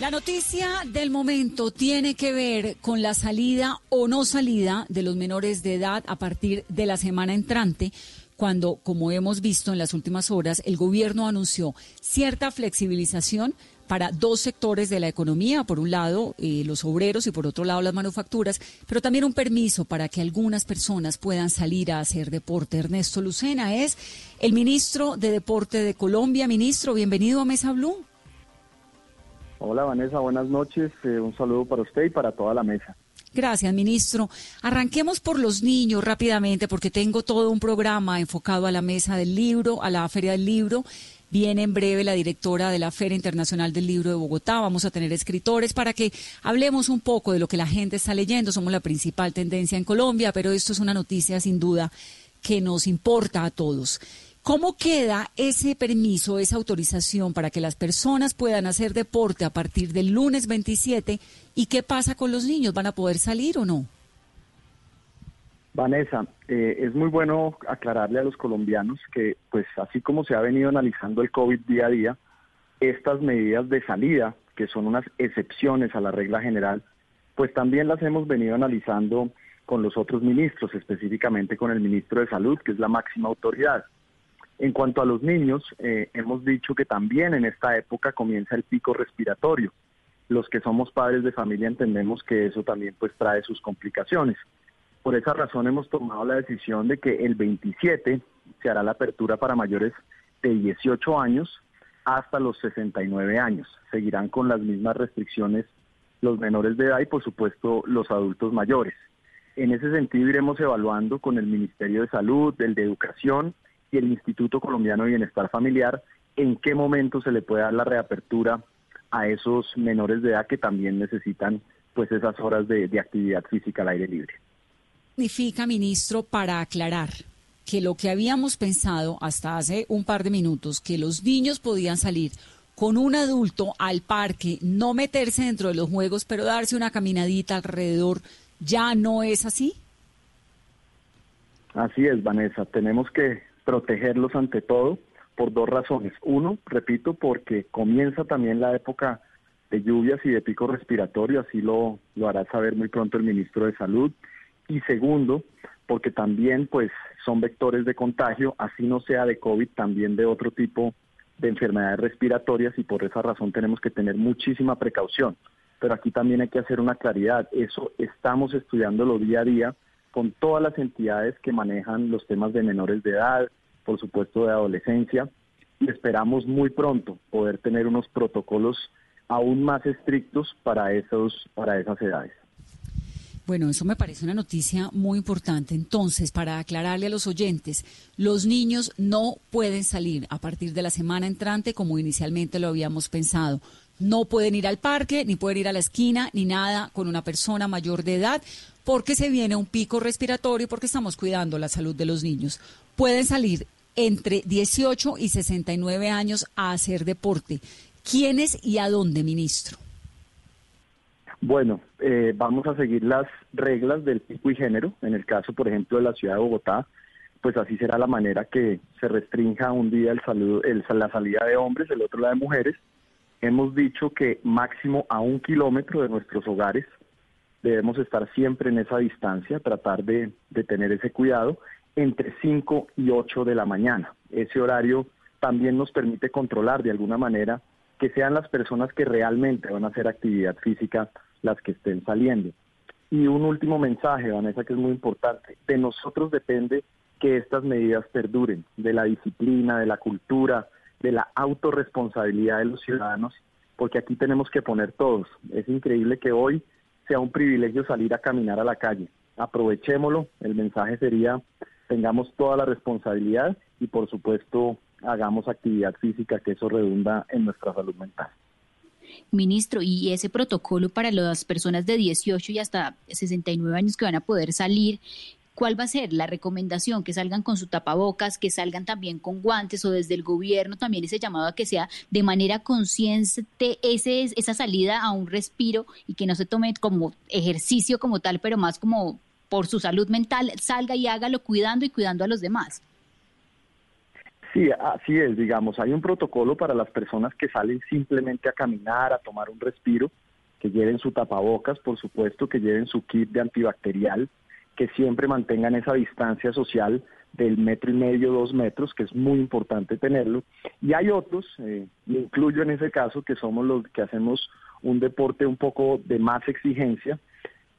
La noticia del momento tiene que ver con la salida o no salida de los menores de edad a partir de la semana entrante, cuando, como hemos visto en las últimas horas, el gobierno anunció cierta flexibilización para dos sectores de la economía, por un lado eh, los obreros y por otro lado las manufacturas, pero también un permiso para que algunas personas puedan salir a hacer deporte. Ernesto Lucena es el ministro de Deporte de Colombia. Ministro, bienvenido a Mesa Blue. Hola Vanessa, buenas noches. Eh, un saludo para usted y para toda la mesa. Gracias, ministro. Arranquemos por los niños rápidamente, porque tengo todo un programa enfocado a la mesa del libro, a la feria del libro. Viene en breve la directora de la Feria Internacional del Libro de Bogotá. Vamos a tener escritores para que hablemos un poco de lo que la gente está leyendo. Somos la principal tendencia en Colombia, pero esto es una noticia sin duda que nos importa a todos. ¿Cómo queda ese permiso, esa autorización para que las personas puedan hacer deporte a partir del lunes 27? ¿Y qué pasa con los niños? ¿Van a poder salir o no? Vanessa, eh, es muy bueno aclararle a los colombianos que, pues así como se ha venido analizando el COVID día a día, estas medidas de salida, que son unas excepciones a la regla general, pues también las hemos venido analizando con los otros ministros, específicamente con el ministro de Salud, que es la máxima autoridad. En cuanto a los niños, eh, hemos dicho que también en esta época comienza el pico respiratorio. Los que somos padres de familia entendemos que eso también pues trae sus complicaciones. Por esa razón hemos tomado la decisión de que el 27 se hará la apertura para mayores de 18 años hasta los 69 años. Seguirán con las mismas restricciones los menores de edad y por supuesto los adultos mayores. En ese sentido iremos evaluando con el Ministerio de Salud, el de Educación y el Instituto Colombiano de Bienestar Familiar en qué momento se le puede dar la reapertura a esos menores de edad que también necesitan pues esas horas de, actividad física al aire libre. Significa, ministro, para aclarar que lo que habíamos pensado hasta hace un par de minutos, que los niños podían salir con un adulto al parque, no meterse dentro de los juegos, pero darse una caminadita alrededor, ¿ya no es así? Así es, Vanessa. Tenemos que protegerlos ante todo por dos razones. Uno, repito, porque comienza también la época de lluvias y de pico respiratorio, así lo, lo hará saber muy pronto el ministro de Salud. Y segundo, porque también pues son vectores de contagio, así no sea de COVID, también de otro tipo de enfermedades respiratorias y por esa razón tenemos que tener muchísima precaución. Pero aquí también hay que hacer una claridad, eso estamos estudiándolo día a día con todas las entidades que manejan los temas de menores de edad, por supuesto de adolescencia, y esperamos muy pronto poder tener unos protocolos aún más estrictos para, esos, para esas edades. Bueno, eso me parece una noticia muy importante. Entonces, para aclararle a los oyentes, los niños no pueden salir a partir de la semana entrante como inicialmente lo habíamos pensado. No pueden ir al parque, ni pueden ir a la esquina, ni nada con una persona mayor de edad, porque se viene un pico respiratorio, porque estamos cuidando la salud de los niños. Pueden salir entre 18 y 69 años a hacer deporte. ¿Quiénes y a dónde, ministro? Bueno, eh, vamos a seguir las reglas del pico y género. En el caso, por ejemplo, de la ciudad de Bogotá, pues así será la manera que se restrinja un día el saludo, el, la salida de hombres, el otro la de mujeres. Hemos dicho que máximo a un kilómetro de nuestros hogares debemos estar siempre en esa distancia, tratar de tener ese cuidado entre 5 y 8 de la mañana. Ese horario también nos permite controlar de alguna manera que sean las personas que realmente van a hacer actividad física las que estén saliendo. Y un último mensaje, Vanessa, que es muy importante. De nosotros depende que estas medidas perduren, de la disciplina, de la cultura, de la autorresponsabilidad de los ciudadanos, porque aquí tenemos que poner todos. Es increíble que hoy sea un privilegio salir a caminar a la calle. Aprovechémoslo. El mensaje sería tengamos toda la responsabilidad y por supuesto hagamos actividad física, que eso redunda en nuestra salud mental. Ministro, y ese protocolo para las personas de 18 y hasta 69 años que van a poder salir, ¿cuál va a ser la recomendación? Que salgan con su tapabocas, que salgan también con guantes o desde el gobierno también ese llamado a que sea de manera consciente ese, esa salida a un respiro y que no se tome como ejercicio como tal, pero más como por su salud mental, salga y hágalo cuidando y cuidando a los demás. Sí, así es, digamos, hay un protocolo para las personas que salen simplemente a caminar, a tomar un respiro, que lleven su tapabocas, por supuesto, que lleven su kit de antibacterial, que siempre mantengan esa distancia social del metro y medio, dos metros, que es muy importante tenerlo. Y hay otros, eh, incluyo en ese caso, que somos los que hacemos un deporte un poco de más exigencia,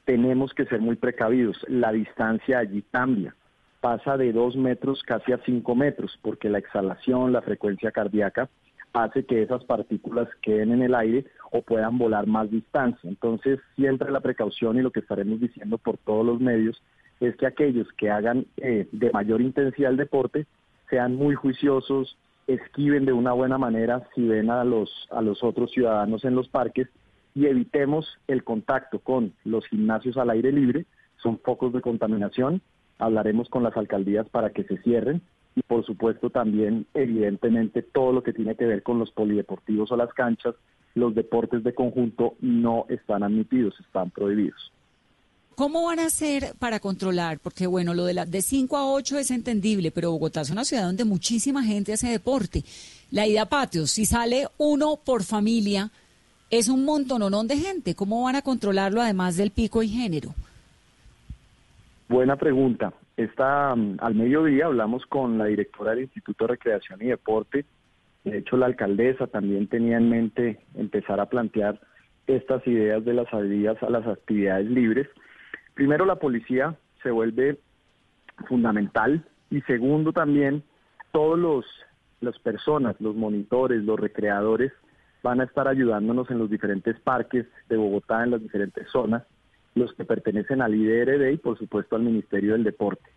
tenemos que ser muy precavidos. La distancia allí cambia pasa de dos metros casi a cinco metros, porque la exhalación, la frecuencia cardíaca hace que esas partículas queden en el aire o puedan volar más distancia. Entonces, siempre la precaución y lo que estaremos diciendo por todos los medios es que aquellos que hagan eh, de mayor intensidad el deporte sean muy juiciosos, esquiven de una buena manera si ven a los, a los otros ciudadanos en los parques y evitemos el contacto con los gimnasios al aire libre, son focos de contaminación hablaremos con las alcaldías para que se cierren y por supuesto también evidentemente todo lo que tiene que ver con los polideportivos o las canchas, los deportes de conjunto no están admitidos, están prohibidos. ¿Cómo van a hacer para controlar? Porque bueno, lo de la de 5 a 8 es entendible, pero Bogotá es una ciudad donde muchísima gente hace deporte. La ida a patios, si sale uno por familia, es un montononón de gente. ¿Cómo van a controlarlo además del pico y género? Buena pregunta. Esta, mm, al mediodía hablamos con la directora del Instituto de Recreación y Deporte. De hecho, la alcaldesa también tenía en mente empezar a plantear estas ideas de las salidas a las actividades libres. Primero, la policía se vuelve fundamental y segundo también todos los las personas, los monitores, los recreadores van a estar ayudándonos en los diferentes parques de Bogotá, en las diferentes zonas los que pertenecen al IDRD y por supuesto al Ministerio del Deporte.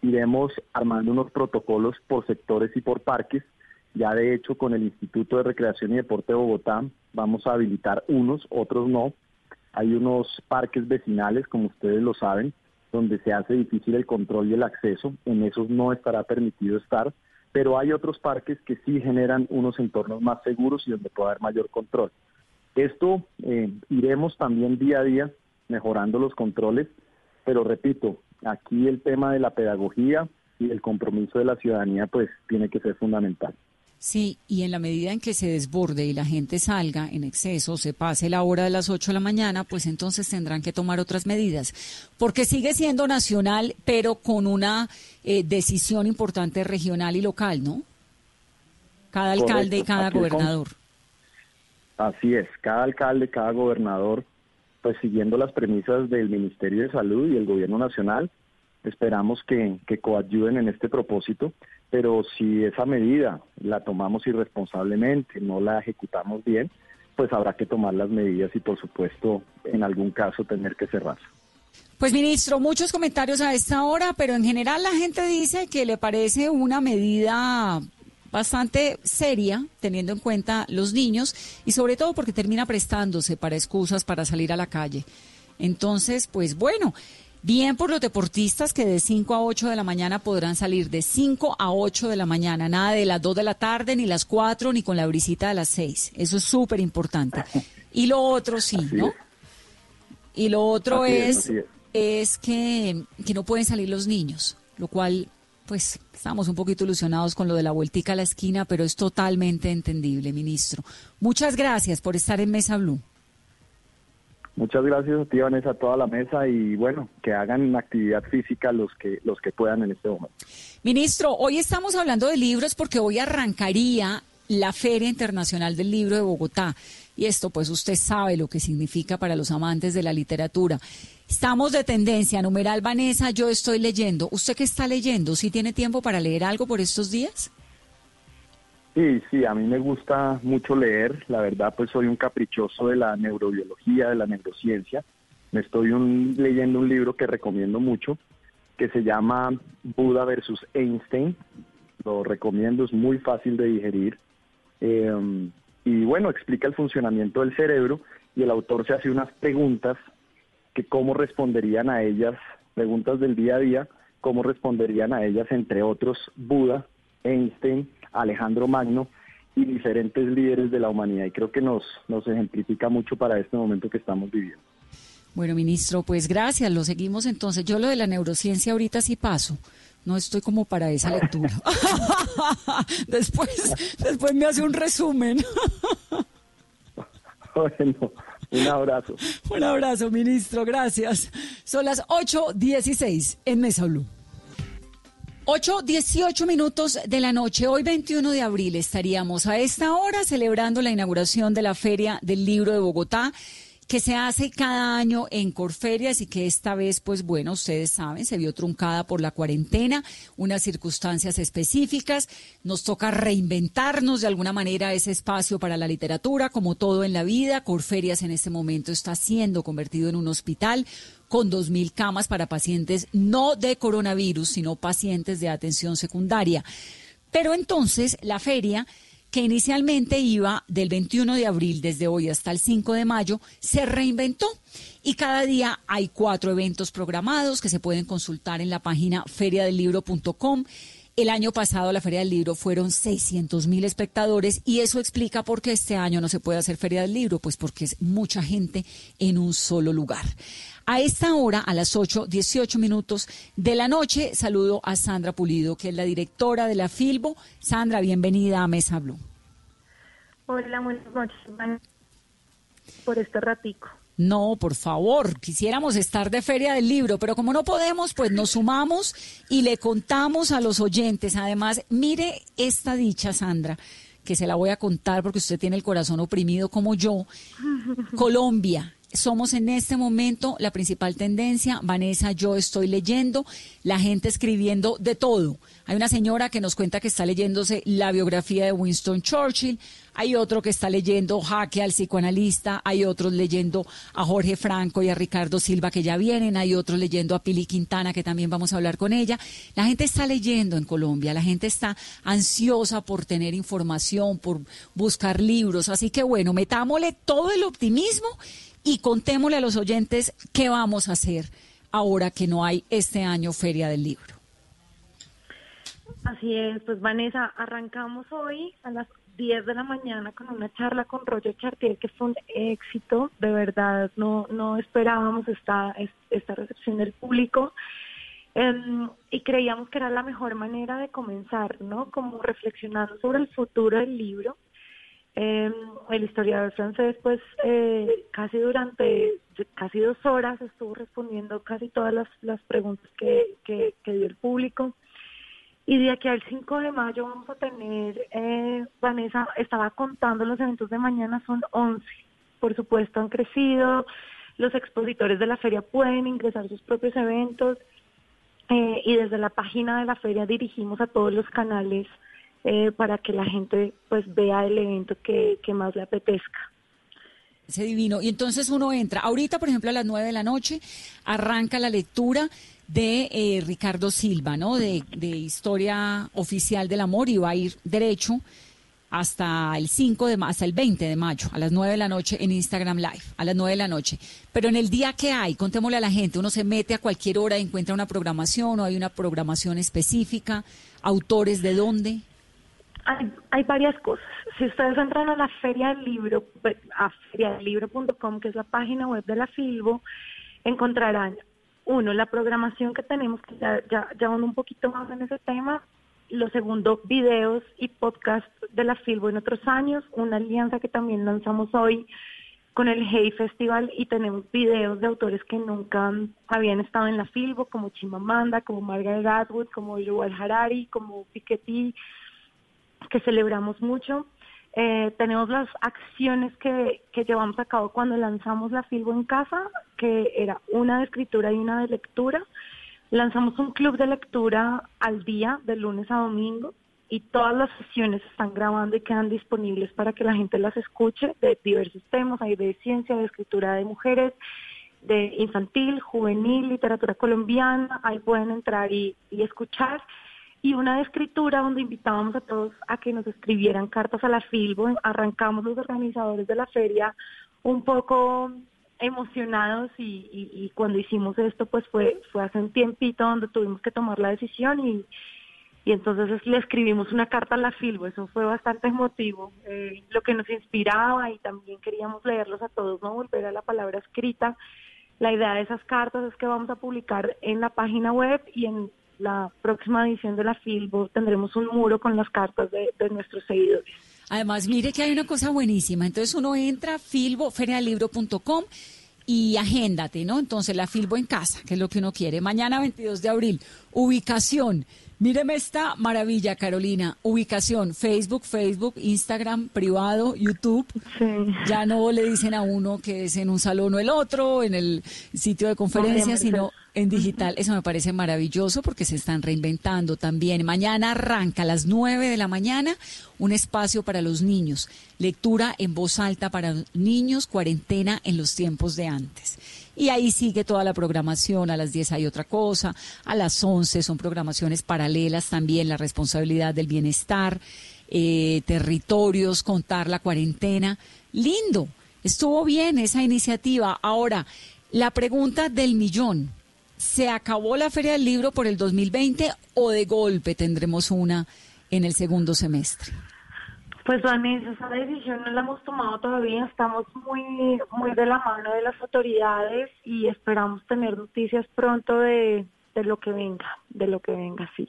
Iremos armando unos protocolos por sectores y por parques. Ya de hecho con el Instituto de Recreación y Deporte de Bogotá vamos a habilitar unos, otros no. Hay unos parques vecinales, como ustedes lo saben, donde se hace difícil el control y el acceso. En esos no estará permitido estar, pero hay otros parques que sí generan unos entornos más seguros y donde puede haber mayor control. Esto eh, iremos también día a día mejorando los controles, pero repito, aquí el tema de la pedagogía y el compromiso de la ciudadanía pues tiene que ser fundamental. Sí, y en la medida en que se desborde y la gente salga en exceso, se pase la hora de las 8 de la mañana, pues entonces tendrán que tomar otras medidas, porque sigue siendo nacional, pero con una eh, decisión importante regional y local, ¿no? Cada alcalde y cada gobernador. Así es, cada alcalde, cada gobernador pues siguiendo las premisas del Ministerio de Salud y el Gobierno Nacional, esperamos que, que coadyuden en este propósito, pero si esa medida la tomamos irresponsablemente, no la ejecutamos bien, pues habrá que tomar las medidas y por supuesto en algún caso tener que cerrar. Pues ministro, muchos comentarios a esta hora, pero en general la gente dice que le parece una medida bastante seria, teniendo en cuenta los niños y sobre todo porque termina prestándose para excusas para salir a la calle. Entonces, pues bueno, bien por los deportistas que de 5 a 8 de la mañana podrán salir de 5 a 8 de la mañana, nada de las 2 de la tarde, ni las 4, ni con la brisita de las 6. Eso es súper importante. Y lo otro sí, ¿no? Y lo otro es, es, que, que no pueden salir los niños, lo cual pues estamos un poquito ilusionados con lo de la vueltica a la esquina, pero es totalmente entendible, ministro. Muchas gracias por estar en Mesa Blue. Muchas gracias a ti, Vanessa, a toda la mesa y bueno, que hagan actividad física los que, los que puedan en este momento. Ministro, hoy estamos hablando de libros porque hoy arrancaría la Feria Internacional del Libro de Bogotá. Y esto, pues usted sabe lo que significa para los amantes de la literatura. Estamos de tendencia, numeral Vanessa, yo estoy leyendo. ¿Usted qué está leyendo? ¿Sí tiene tiempo para leer algo por estos días? Sí, sí, a mí me gusta mucho leer. La verdad, pues soy un caprichoso de la neurobiología, de la neurociencia. Me estoy leyendo un libro que recomiendo mucho, que se llama Buda versus Einstein. Lo recomiendo, es muy fácil de digerir. Eh, y bueno, explica el funcionamiento del cerebro y el autor se hace unas preguntas que cómo responderían a ellas, preguntas del día a día, cómo responderían a ellas, entre otros, Buda, Einstein, Alejandro Magno y diferentes líderes de la humanidad. Y creo que nos, nos ejemplifica mucho para este momento que estamos viviendo. Bueno, ministro, pues gracias, lo seguimos entonces. Yo lo de la neurociencia ahorita sí paso. No estoy como para esa lectura. después, después me hace un resumen. bueno, un abrazo. Un abrazo, ministro, gracias. Son las 8.16 en Mesa Blue. 8.18 minutos de la noche, hoy 21 de abril estaríamos a esta hora celebrando la inauguración de la Feria del Libro de Bogotá que se hace cada año en Corferias y que esta vez, pues bueno, ustedes saben, se vio truncada por la cuarentena, unas circunstancias específicas. Nos toca reinventarnos de alguna manera ese espacio para la literatura, como todo en la vida. Corferias en este momento está siendo convertido en un hospital con 2.000 camas para pacientes no de coronavirus, sino pacientes de atención secundaria. Pero entonces la feria que inicialmente iba del 21 de abril desde hoy hasta el 5 de mayo, se reinventó y cada día hay cuatro eventos programados que se pueden consultar en la página feriadelibro.com. El año pasado la Feria del Libro fueron 600 mil espectadores y eso explica por qué este año no se puede hacer Feria del Libro, pues porque es mucha gente en un solo lugar. A esta hora, a las 8, 18 minutos de la noche, saludo a Sandra Pulido, que es la directora de la Filbo. Sandra, bienvenida a Mesa Blue. Hola, buenas noches. Por este ratico. No, por favor, quisiéramos estar de Feria del Libro, pero como no podemos, pues nos sumamos y le contamos a los oyentes. Además, mire esta dicha, Sandra, que se la voy a contar porque usted tiene el corazón oprimido como yo. Colombia somos en este momento la principal tendencia. Vanessa, yo estoy leyendo, la gente escribiendo de todo. Hay una señora que nos cuenta que está leyéndose la biografía de Winston Churchill, hay otro que está leyendo Jaque al psicoanalista, hay otros leyendo a Jorge Franco y a Ricardo Silva que ya vienen, hay otros leyendo a Pili Quintana que también vamos a hablar con ella. La gente está leyendo en Colombia, la gente está ansiosa por tener información, por buscar libros, así que bueno, metámosle todo el optimismo y contémosle a los oyentes qué vamos a hacer ahora que no hay este año Feria del Libro. Así es, pues Vanessa, arrancamos hoy a las 10 de la mañana con una charla con Roger Chartier que fue un éxito, de verdad, no, no esperábamos esta, esta recepción del público em, y creíamos que era la mejor manera de comenzar, ¿no? Como reflexionando sobre el futuro del libro eh, el historiador francés, pues, eh, casi durante casi dos horas estuvo respondiendo casi todas las, las preguntas que, que, dio el público. Y de aquí al 5 de mayo vamos a tener, eh, Vanessa estaba contando los eventos de mañana, son 11. Por supuesto, han crecido. Los expositores de la feria pueden ingresar sus propios eventos. Eh, y desde la página de la feria dirigimos a todos los canales eh, para que la gente pues vea el evento que, más le apetezca. Ese divino. Y entonces uno entra. Ahorita, por ejemplo, a las nueve de la noche arranca la lectura de eh, Ricardo Silva, ¿no? De, de, Historia Oficial del Amor y va a ir derecho hasta el 5 de hasta el 20 de mayo, a las 9 de la noche en Instagram Live, a las 9 de la noche. Pero en el día que hay, contémosle a la gente, uno se mete a cualquier hora y encuentra una programación o hay una programación específica, autores de dónde. Hay, hay varias cosas. Si ustedes entran a la Feria del Libro, pues, a feriadelibro.com, que es la página web de la Filbo, encontrarán, uno, la programación que tenemos, que ya, ya, ya un poquito más en ese tema, lo segundo, videos y podcast de la Filbo en otros años, una alianza que también lanzamos hoy con el Hey Festival y tenemos videos de autores que nunca habían estado en la Filbo, como Chimamanda, como Margaret Atwood, como Yuval Harari, como Piketty, que celebramos mucho. Eh, tenemos las acciones que, que llevamos a cabo cuando lanzamos la Filbo en casa, que era una de escritura y una de lectura. Lanzamos un club de lectura al día, de lunes a domingo, y todas las sesiones están grabando y quedan disponibles para que la gente las escuche de diversos temas. Hay de ciencia, de escritura de mujeres, de infantil, juvenil, literatura colombiana. Ahí pueden entrar y, y escuchar y una de escritura donde invitábamos a todos a que nos escribieran cartas a la Filbo. Arrancamos los organizadores de la feria un poco emocionados y, cuando hicimos esto pues fue fue hace un tiempito donde tuvimos que tomar la decisión y, y entonces le escribimos una carta a la Filbo, eso fue bastante emotivo, eh, lo que nos inspiraba y también queríamos leerlos a todos, no volver a la palabra escrita. La idea de esas cartas es que vamos a publicar en la página web y en la próxima edición de la Filbo tendremos un muro con las cartas de, nuestros seguidores. Además, mire que hay una cosa buenísima. Entonces uno entra a filbo, ferialibro.com y agéndate, ¿no? Entonces la Filbo en casa, que es lo que uno quiere. Mañana 22 de abril, ubicación. Míreme esta maravilla, Carolina. Ubicación, Facebook, Facebook, Instagram, privado, YouTube. Ya no le dicen a uno que es en un salón o el otro, en el sitio de conferencias, sino en digital. Eso me parece maravilloso porque se están reinventando también. Mañana arranca a las 9 de la mañana un espacio para los niños. Lectura en voz alta para niños, cuarentena en los tiempos de antes. Y ahí sigue toda la programación, a las 10 hay otra cosa, a las 11 son programaciones paralelas también, la responsabilidad del bienestar, eh, territorios, contar la cuarentena. Lindo, estuvo bien esa iniciativa. Ahora, la pregunta del millón. ¿Se acabó la Feria del Libro por el 2020 o de golpe tendremos una en el segundo semestre? Pues Vanessa, esa decisión no la hemos tomado todavía, estamos muy, muy de la mano de las autoridades y esperamos tener noticias pronto de, lo que venga, de lo que venga, sí.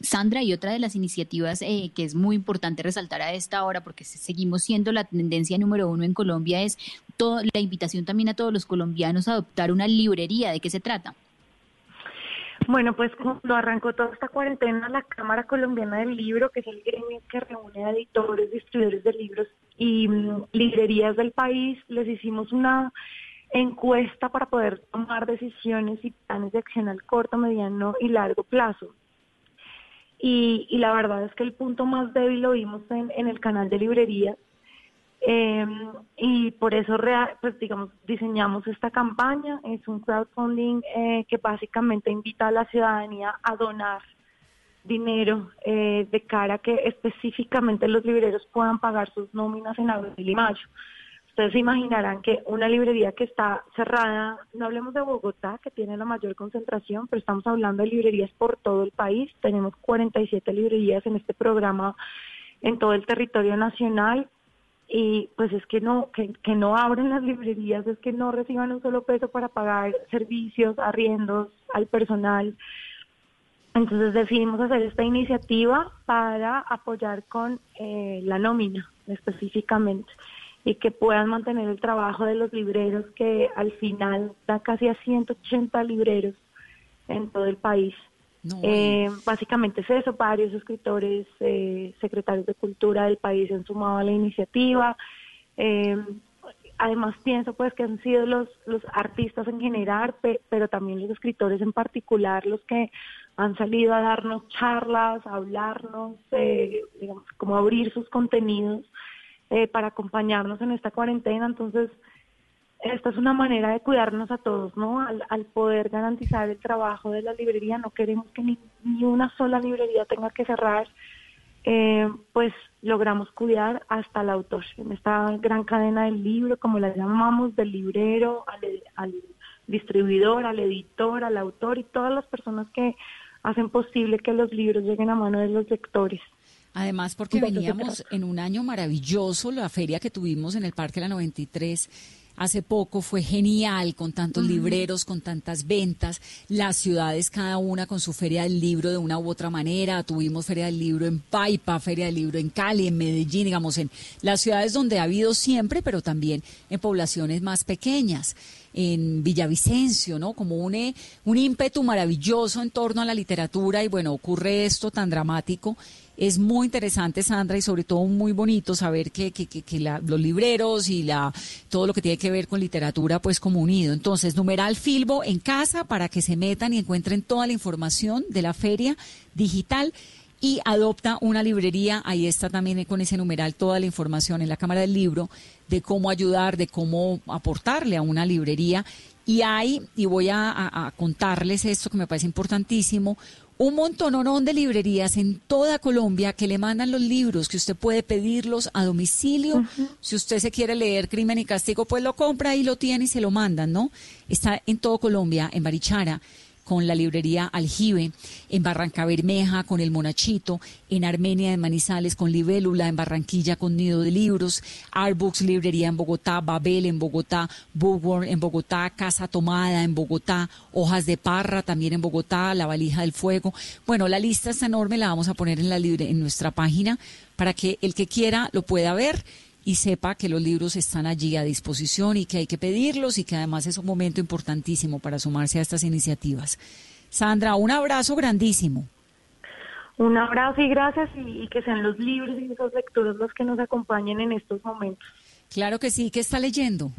Sandra, y otra de las iniciativas eh, que es muy importante resaltar a esta hora, porque seguimos siendo la tendencia número uno en Colombia, es la invitación también a todos los colombianos a adoptar una librería. ¿De qué se trata? Bueno, pues cuando arrancó toda esta cuarentena, la Cámara Colombiana del Libro, que es el gremio que reúne a editores, distribuidores de libros y mm, librerías del país, les hicimos una encuesta para poder tomar decisiones y planes de acción al corto, mediano y largo plazo. Y, la verdad es que el punto más débil lo vimos en, en el canal de librerías, eh, y por eso, pues digamos, diseñamos esta campaña. Es un crowdfunding eh, que básicamente invita a la ciudadanía a donar dinero eh, de cara a que específicamente los libreros puedan pagar sus nóminas en abril y mayo. Ustedes se imaginarán que una librería que está cerrada, no hablemos de Bogotá, que tiene la mayor concentración, pero estamos hablando de librerías por todo el país. Tenemos 47 librerías en este programa en todo el territorio nacional y pues es que no que, que, no abren las librerías es que no reciban un solo peso para pagar servicios arriendos al personal. Entonces decidimos hacer esta iniciativa para apoyar con eh, la nómina específicamente y que puedan mantener el trabajo de los libreros que al final da casi a 180 libreros en todo el país eh, básicamente es eso, varios escritores, eh, secretarios de cultura del país han sumado a la iniciativa. Eh, además pienso pues que han sido los, los artistas en general, pero también los escritores en particular los que han salido a darnos charlas, a hablarnos, digamos, como abrir sus contenidos para acompañarnos en esta cuarentena. Entonces, esta es una manera de cuidarnos a todos, ¿no? Al, poder garantizar el trabajo de la librería, no queremos que ni, una sola librería tenga que cerrar, eh, pues logramos cuidar hasta el autor, en esta gran cadena del libro, como la llamamos, del librero, al, al distribuidor, al editor, al autor y todas las personas que hacen posible que los libros lleguen a mano de los lectores. Además, porque veníamos en un año maravilloso, la feria que tuvimos en el Parque La 93 hace poco fue genial con tantos libreros, con tantas ventas, las ciudades cada una con su feria del libro de una u otra manera, tuvimos feria del libro en Paipa, feria del libro en Cali, en Medellín, digamos, en las ciudades donde ha habido siempre, pero también en poblaciones más pequeñas. En Villavicencio, ¿no? Como un, un ímpetu maravilloso en torno a la literatura y bueno, ocurre esto tan dramático es muy interesante, Sandra, y sobre todo muy bonito saber que, que, que, los libreros y la, todo lo que tiene que ver con literatura, pues como unido. Entonces, numeral Filbo en casa para que se metan y encuentren toda la información de la feria digital y adopta una librería. Ahí está también con ese numeral toda la información en la Cámara del Libro de cómo ayudar, de cómo aportarle a una librería. Y hay, y voy a, a contarles esto que me parece importantísimo, un montón de librerías en toda Colombia que le mandan los libros, que usted puede pedirlos a domicilio. Si usted se quiere leer Crimen y Castigo, pues lo compra y lo tiene y se lo mandan, ¿no? Está en todo Colombia, en Barichara. Con la librería Aljibe, en Barranca Bermeja con El Monachito, en Armenia de Manizales con Libélula, en Barranquilla con Nido de Libros, Artbooks Librería en Bogotá, Babel en Bogotá, Bookworm en Bogotá, Casa Tomada en Bogotá, Hojas de Parra también en Bogotá, La Valija del Fuego. Bueno, la lista está enorme, la vamos a poner en, la libre, en nuestra página para que el que quiera lo pueda ver y sepa que los libros están allí a disposición y que hay que pedirlos y que además es un momento importantísimo para sumarse a estas iniciativas. Sandra, un abrazo grandísimo. Un abrazo y gracias y, que sean los libros y esas lecturas los que nos acompañen en estos momentos. Claro que sí, ¿qué está leyendo?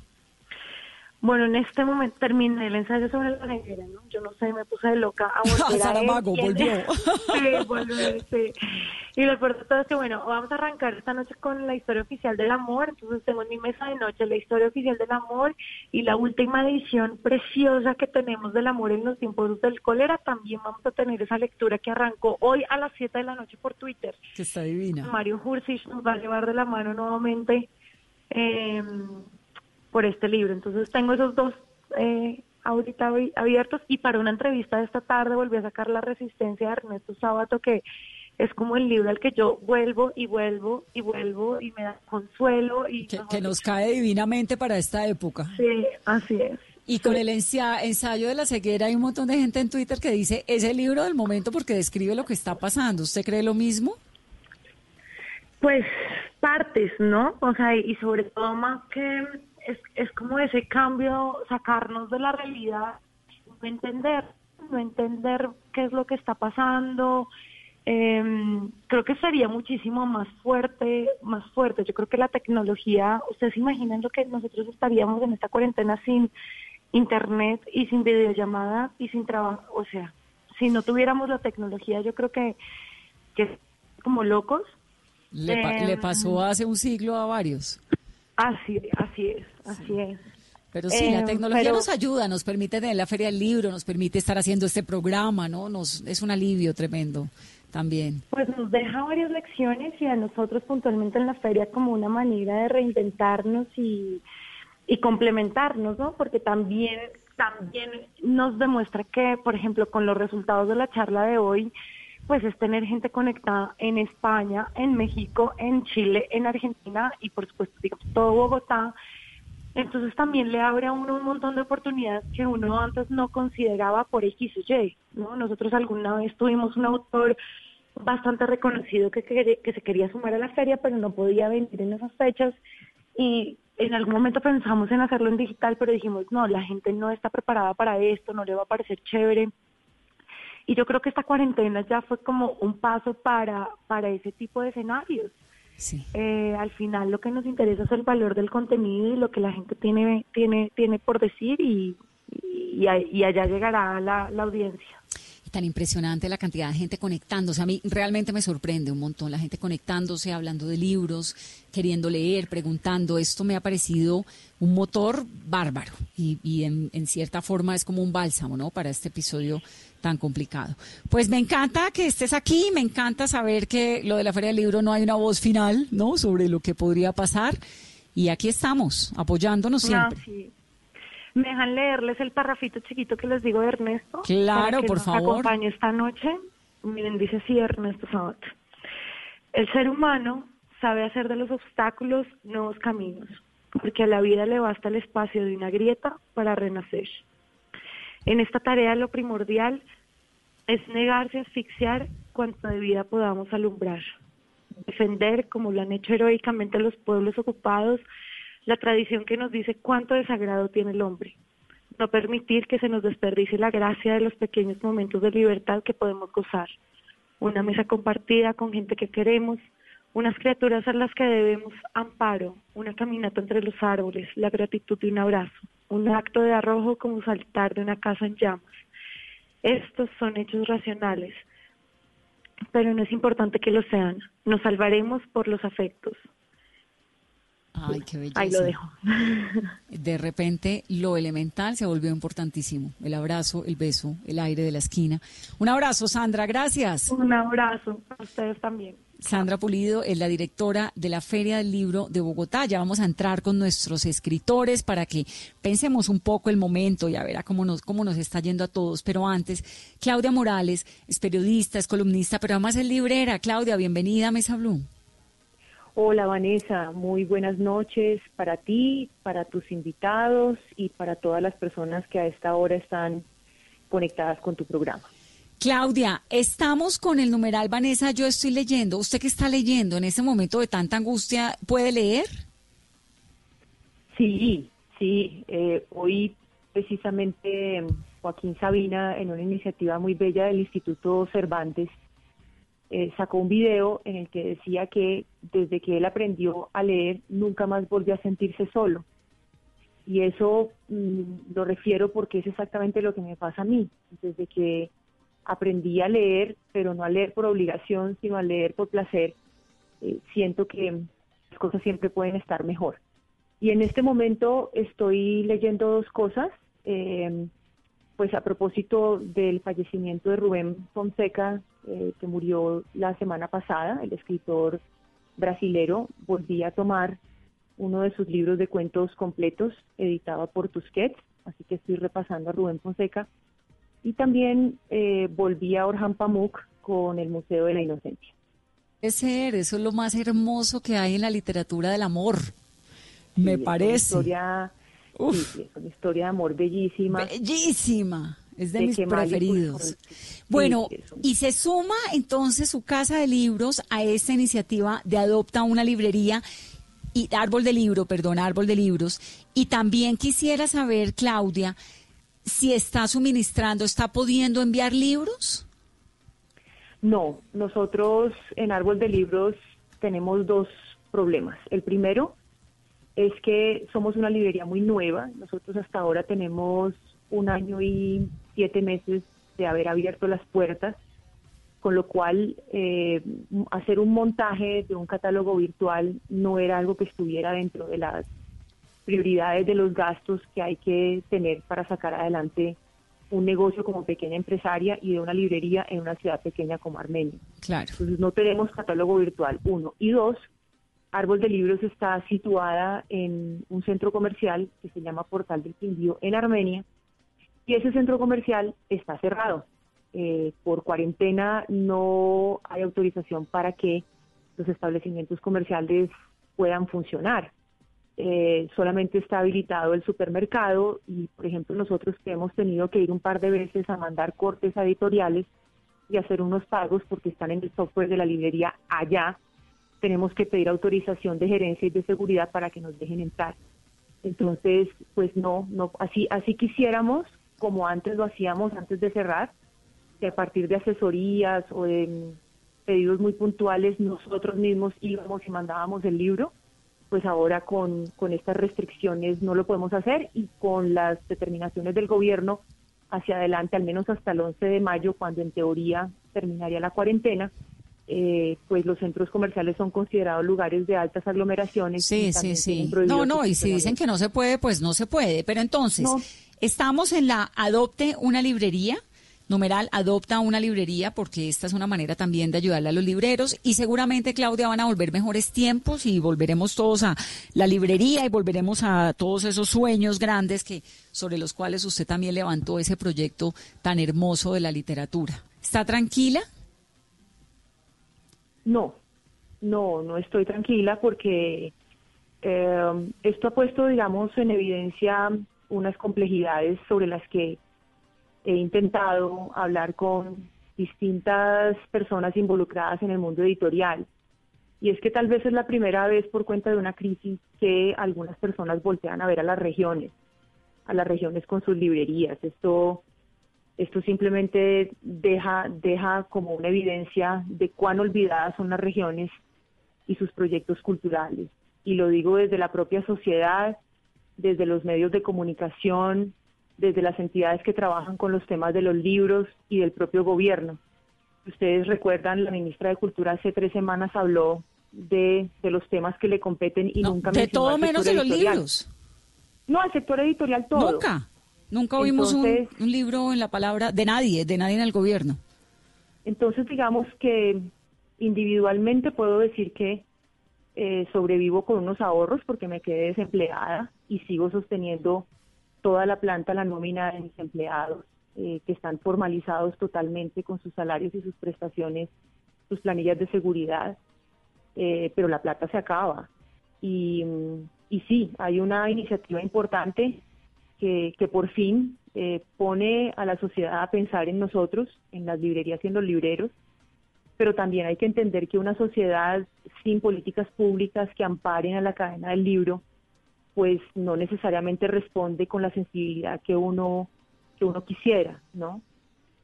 Bueno, en este momento terminé el ensayo sobre la ceguera, ¿no? Yo no sé, me puse de loca a volver a volvió. sí, volvió, sí. Y lo peor de todo es que, bueno, vamos a arrancar esta noche con la historia oficial del amor. Entonces tengo en mi mesa de noche la historia oficial del amor y la última edición preciosa que tenemos del amor en los tiempos del cólera. También vamos a tener esa lectura que arrancó hoy a las 7 de la noche por Twitter. Que está divina. Mario Hursich nos va a llevar de la mano nuevamente. Eh, por este libro. Entonces tengo esos dos eh, ahorita abiertos y para una entrevista de esta tarde volví a sacar La Resistencia de Ernesto Sábato, que es como el libro al que yo vuelvo y vuelvo y vuelvo y me da consuelo. y Que, nos cae divinamente para esta época. Sí, así es. Y con el ensayo de la ceguera hay un montón de gente en Twitter que dice, es el libro del momento porque describe lo que está pasando. ¿Usted cree lo mismo? Pues partes, ¿no? O sea, y sobre todo más que es, es como ese cambio, sacarnos de la realidad, no entender, no entender qué es lo que está pasando. Eh, creo que sería muchísimo más fuerte, más fuerte. Yo creo que la tecnología, ustedes imaginan lo que nosotros estaríamos en esta cuarentena sin internet y sin videollamada y sin trabajo, o sea, si no tuviéramos la tecnología, yo creo que, que como locos. Le, le em, pasó hace un siglo a varios. Así, así es, así es. Pero sí, la eh, tecnología nos ayuda, nos permite tener la Feria del Libro, nos permite estar haciendo este programa, ¿no? Nos, es un alivio tremendo también. Pues nos deja varias lecciones y a nosotros puntualmente en la feria como una manera de reinventarnos y, y complementarnos, ¿no? Porque también, también nos demuestra que, por ejemplo, con los resultados de la charla de hoy, pues es tener gente conectada en España, en México, en Chile, en Argentina y por supuesto todo Bogotá. Entonces también le abre a uno un montón de oportunidades que uno antes no consideraba por X o Y. ¿no? Nosotros alguna vez tuvimos un autor bastante reconocido que, que se quería sumar a la feria, pero no podía venir en esas fechas. Y en algún momento pensamos en hacerlo en digital, pero dijimos, no, la gente no está preparada para esto, no le va a parecer chévere. Y yo creo que esta cuarentena ya fue como un paso para, para ese tipo de escenarios. Sí. Eh, al final lo que nos interesa es el valor del contenido y lo que la gente tiene, tiene, tiene por decir y, y, allá llegará la, la audiencia tan impresionante la cantidad de gente conectándose. A mí realmente me sorprende un montón la gente conectándose, hablando de libros, queriendo leer, preguntando. Esto me ha parecido un motor bárbaro y, y en, en, cierta forma es como un bálsamo, ¿no? Para este episodio tan complicado. Pues me encanta que estés aquí, me encanta saber que lo de la Feria del Libro no hay una voz final, ¿no? Sobre lo que podría pasar. Y aquí estamos, apoyándonos siempre. ¿Me dejan leerles el parrafito chiquito que les digo de Ernesto? Claro, por favor. acompañe esta noche. Miren, dice así Ernesto Sabat. El ser humano sabe hacer de los obstáculos nuevos caminos, porque a la vida le basta el espacio de una grieta para renacer. En esta tarea lo primordial es negarse a asfixiar cuanto de vida podamos alumbrar, defender, como lo han hecho heroicamente los pueblos ocupados, la tradición que nos dice cuánto desagrado tiene el hombre. No permitir que se nos desperdicie la gracia de los pequeños momentos de libertad que podemos gozar. Una mesa compartida con gente que queremos, unas criaturas a las que debemos amparo, una caminata entre los árboles, la gratitud de un abrazo, un acto de arrojo como saltar de una casa en llamas. Estos son hechos racionales, pero no es importante que lo sean. Nos salvaremos por los afectos, Ay, qué belleza. Ahí lo dejo. De repente lo elemental se volvió importantísimo. El abrazo, el beso, el aire de la esquina. Un abrazo, Sandra, gracias. Un abrazo a ustedes también. Sandra Pulido es la directora de la Feria del Libro de Bogotá. Ya vamos a entrar con nuestros escritores para que pensemos un poco el momento y a ver a cómo nos, cómo nos está yendo a todos. Pero antes, Claudia Morales es periodista, es columnista, pero además es librera. Claudia, bienvenida a Mesa Blue. Hola Vanessa, muy buenas noches para ti, para tus invitados y para todas las personas que a esta hora están conectadas con tu programa. Claudia, estamos con el numeral Vanessa, yo estoy leyendo. ¿Usted qué está leyendo en ese momento de tanta angustia? ¿Puede leer? Sí, sí. Eh, hoy precisamente Joaquín Sabina, en una iniciativa muy bella del Instituto Cervantes, eh, sacó un video en el que decía que desde que él aprendió a leer, nunca más volvió a sentirse solo. Y eso mm, lo refiero porque es exactamente lo que me pasa a mí. Desde que aprendí a leer, pero no a leer por obligación, sino a leer por placer, eh, siento que las cosas siempre pueden estar mejor. Y en este momento estoy leyendo dos cosas, eh, pues a propósito del fallecimiento de Rubén Fonseca, eh, que murió la semana pasada, el escritor brasilero, volví a tomar uno de sus libros de cuentos completos, editado por Tusquets, así que estoy repasando a Rubén Fonseca y también eh, volví a Orhan Pamuk con el Museo de la Inocencia. Ser, eso es lo más hermoso que hay en la literatura del amor, me parece. Es una, historia, es una historia de amor bellísima. Bellísima. Es de, mis preferidos. Bueno, y se suma entonces su casa de libros a esta iniciativa de Adopta una librería y Árbol de Libro, perdón, Árbol de Libros. Y también quisiera saber, Claudia, si está suministrando, está pudiendo enviar libros? No, nosotros en Árbol de Libros tenemos dos problemas. El primero es que somos una librería muy nueva. Nosotros hasta ahora tenemos un año y siete meses de haber abierto las puertas, con lo cual eh, hacer un montaje de un catálogo virtual no era algo que estuviera dentro de las prioridades de los gastos que hay que tener para sacar adelante un negocio como pequeña empresaria y de una librería en una ciudad pequeña como Armenia. Claro. Entonces no tenemos catálogo virtual, uno. Y dos, Árbol de Libros está situada en un centro comercial que se llama Portal del Quindío en Armenia y ese centro comercial está cerrado. Eh, por cuarentena no hay autorización para que los establecimientos comerciales puedan funcionar. Eh, solamente está habilitado el supermercado y, por ejemplo, nosotros que hemos tenido que ir un par de veces a mandar cortes editoriales y hacer unos pagos porque están en el software de la librería allá, tenemos que pedir autorización de gerencia y de seguridad para que nos dejen entrar. Entonces, pues no, no, así, así quisiéramos, como antes lo hacíamos antes de cerrar, que a partir de asesorías o de pedidos muy puntuales nosotros mismos íbamos y mandábamos el libro pues ahora con, con estas restricciones no lo podemos hacer y con las determinaciones del gobierno hacia adelante, al menos hasta el 11 de mayo, cuando en teoría terminaría la cuarentena, eh, pues los centros comerciales son considerados lugares de altas aglomeraciones. Sí, sí, sí. No, no, y si dicen que no se puede, pues no se puede. Pero entonces, estamos en la Adopte una librería numeral adopta una librería porque esta es una manera también de ayudarle a los libreros y seguramente Claudia van a volver mejores tiempos y volveremos todos a la librería y volveremos a todos esos sueños grandes que sobre los cuales usted también levantó ese proyecto tan hermoso de la literatura. ¿Está tranquila? No, no, no estoy tranquila porque eh, esto ha puesto, digamos, en evidencia unas complejidades sobre las que he intentado hablar con distintas personas involucradas en el mundo editorial. Y es que tal vez es la primera vez por cuenta de una crisis que algunas personas voltean a ver a las regiones, a las regiones con sus librerías. Esto, esto simplemente deja, deja como una evidencia de cuán olvidadas son las regiones y sus proyectos culturales. Y lo digo desde la propia sociedad, desde los medios de comunicación, desde las entidades que trabajan con los temas de los libros y del propio gobierno. Ustedes recuerdan, la ministra de Cultura hace tres semanas habló de, los temas que le competen y nunca De todo menos de los libros. No, al sector editorial todo. Nunca. Nunca oímos un, un, libro en la palabra de nadie, de nadie en el gobierno. Entonces, digamos que individualmente puedo decir que eh, sobrevivo con unos ahorros porque me quedé desempleada y sigo sosteniendo toda la planta, la nómina de mis empleados, eh, que están formalizados totalmente con sus salarios y sus prestaciones, sus planillas de seguridad, eh, pero la plata se acaba. Y, y, sí, hay una iniciativa importante que, que por fin pone a la sociedad a pensar en nosotros, en las librerías y en los libreros, pero también hay que entender que una sociedad sin políticas públicas que amparen a la cadena del libro, pues no necesariamente responde con la sensibilidad que uno que uno quisiera, ¿no?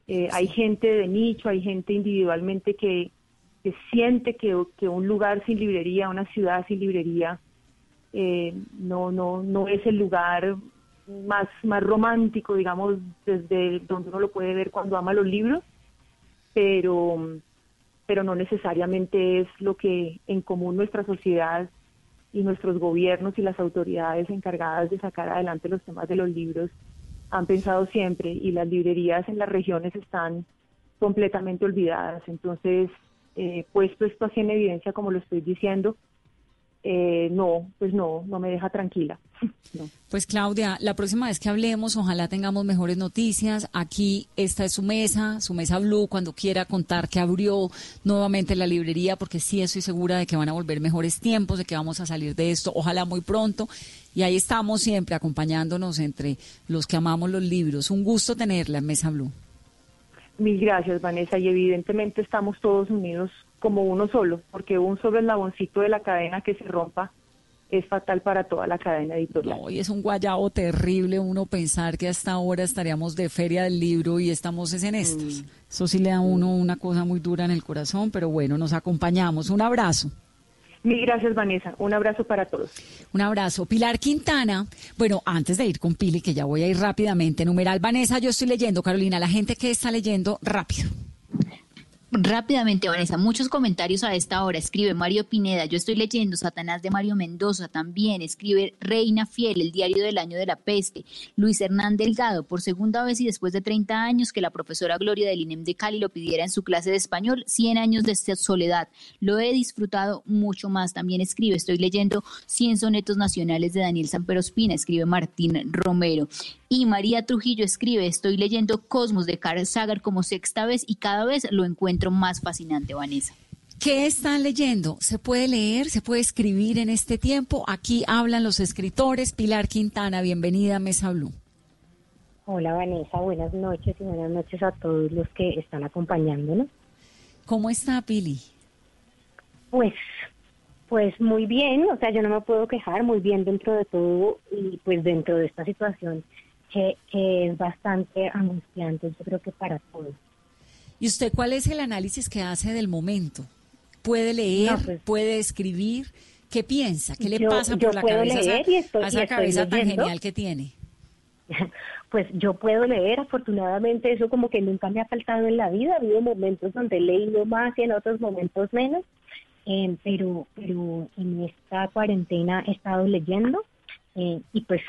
Eh, hay gente de nicho, hay gente individualmente que, que siente que, que, un lugar sin librería, una ciudad sin librería, eh, no, no, no es el lugar más, más romántico, digamos, desde donde uno lo puede ver cuando ama los libros, pero pero no necesariamente es lo que en común nuestra sociedad y nuestros gobiernos y las autoridades encargadas de sacar adelante los temas de los libros han pensado siempre y las librerías en las regiones están completamente olvidadas. Entonces, eh, puesto esto así en evidencia, como lo estoy diciendo, eh, no, pues no, no me deja tranquila. Pues Claudia, la próxima vez que hablemos, ojalá tengamos mejores noticias. Aquí esta es su mesa, su mesa Blue, cuando quiera contar que abrió nuevamente la librería, porque sí estoy segura de que van a volver mejores tiempos, de que vamos a salir de esto, ojalá muy pronto. Y ahí estamos siempre acompañándonos entre los que amamos los libros. Un gusto tenerla en Mesa Blue. Mil gracias, Vanessa. Y evidentemente estamos todos unidos como uno solo, porque un solo eslaboncito de la cadena que se rompa es fatal para toda la cadena editorial. No, y es un guayabo terrible uno pensar que hasta ahora estaríamos de feria del libro y estamos en estas. Mm. Eso sí le da a uno una cosa muy dura en el corazón, pero bueno, nos acompañamos. Un abrazo. Mil gracias, Vanessa. Un abrazo para todos. Un abrazo. Pilar Quintana. Bueno, antes de ir con Pili, que ya voy a ir rápidamente, numeral Vanessa, yo estoy leyendo, Carolina, la gente que está leyendo rápido. Rápidamente, Vanessa, muchos comentarios a esta hora. Escribe Mario Pineda, yo estoy leyendo Satanás de Mario Mendoza también. Escribe Reina Fiel, el diario del año de la peste. Luis Hernán Delgado, por segunda vez y después de 30 años que la profesora Gloria del INEM de Cali lo pidiera en su clase de español, 100 años de soledad. Lo he disfrutado mucho más. También escribe, estoy leyendo 100 sonetos nacionales de Daniel Samperospina, escribe Martín Romero. Y María Trujillo escribe, estoy leyendo Cosmos de Carl Sagar como sexta vez y cada vez lo encuentro más fascinante, Vanessa. ¿Qué están leyendo? ¿Se puede leer? ¿Se puede escribir en este tiempo? Aquí hablan los escritores. Pilar Quintana, bienvenida a Mesa Blue. Hola Vanessa, buenas noches y buenas noches a todos los que están acompañándonos. ¿Cómo está Pili? Pues, pues muy bien, o sea, yo no me puedo quejar, muy bien dentro de todo y pues dentro de esta situación que, es bastante angustiante, yo creo que para todos. ¿Y usted cuál es el análisis que hace del momento? ¿Puede leer? Pues, ¿Puede escribir? ¿Qué piensa? ¿Qué le pasa por la cabeza a esa, cabeza tan genial que tiene? Pues yo puedo leer, afortunadamente eso como que nunca me ha faltado en la vida. Ha habido momentos donde he leído más y en otros momentos menos, eh, pero, pero en esta cuarentena he estado leyendo eh, y pues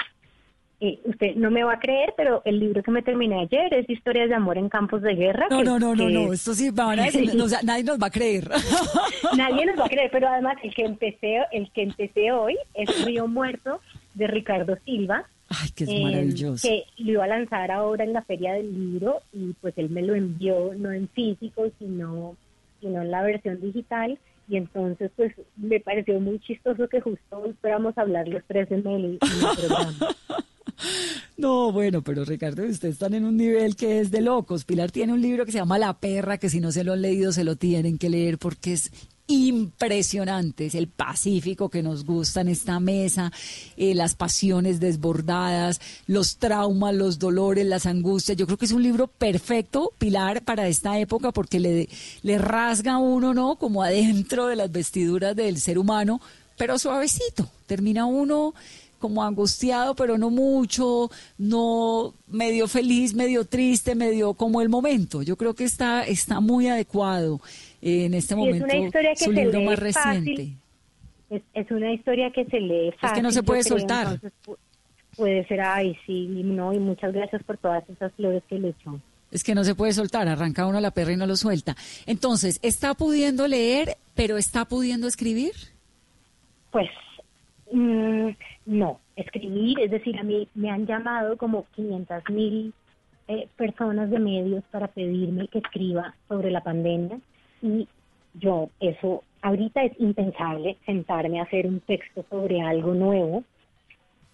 eh, usted no me va a creer, pero el libro que me terminé ayer es Historias de amor en campos de guerra. No, no, no, no, no, esto sí, van a decir, nadie nos va a creer. nadie nos va a creer, pero además el que empecé, el que empecé hoy es Río Muerto de Ricardo Silva. Ay, que es em, maravilloso. Que lo iba a lanzar ahora en la Feria del Libro y pues él me lo envió no en físico, sino, sino en la versión digital y entonces pues me pareció muy chistoso que justo hoy esperamos hablar los tres en el, en el programa. No, bueno, pero Ricardo, ustedes están en un nivel que es de locos. Pilar tiene un libro que se llama La perra, que si no se lo han leído se lo tienen que leer porque es impresionante, es el Pacífico que nos gusta en esta mesa, eh, las pasiones desbordadas, los traumas, los dolores, las angustias. Yo creo que es un libro perfecto, Pilar, para esta época porque le, le rasga uno, ¿no? Como adentro de las vestiduras del ser humano, pero suavecito. Termina uno como angustiado, pero no mucho, no medio feliz, medio triste, medio como el momento. Yo creo que está, está muy adecuado en este momento es una historia que su libro más reciente. Es, una historia que se lee fácil. Es que no se puede soltar. puede ser, ay, sí, no, y muchas gracias por todas esas flores que le echó. Es que no se puede soltar, arranca uno la perra y no lo suelta. Entonces, ¿está pudiendo leer, pero está pudiendo escribir? Pues mm, no, escribir, es decir, a mí me han llamado como 500 mil eh, personas de medios para pedirme que escriba sobre la pandemia y yo eso ahorita es impensable sentarme a hacer un texto sobre algo nuevo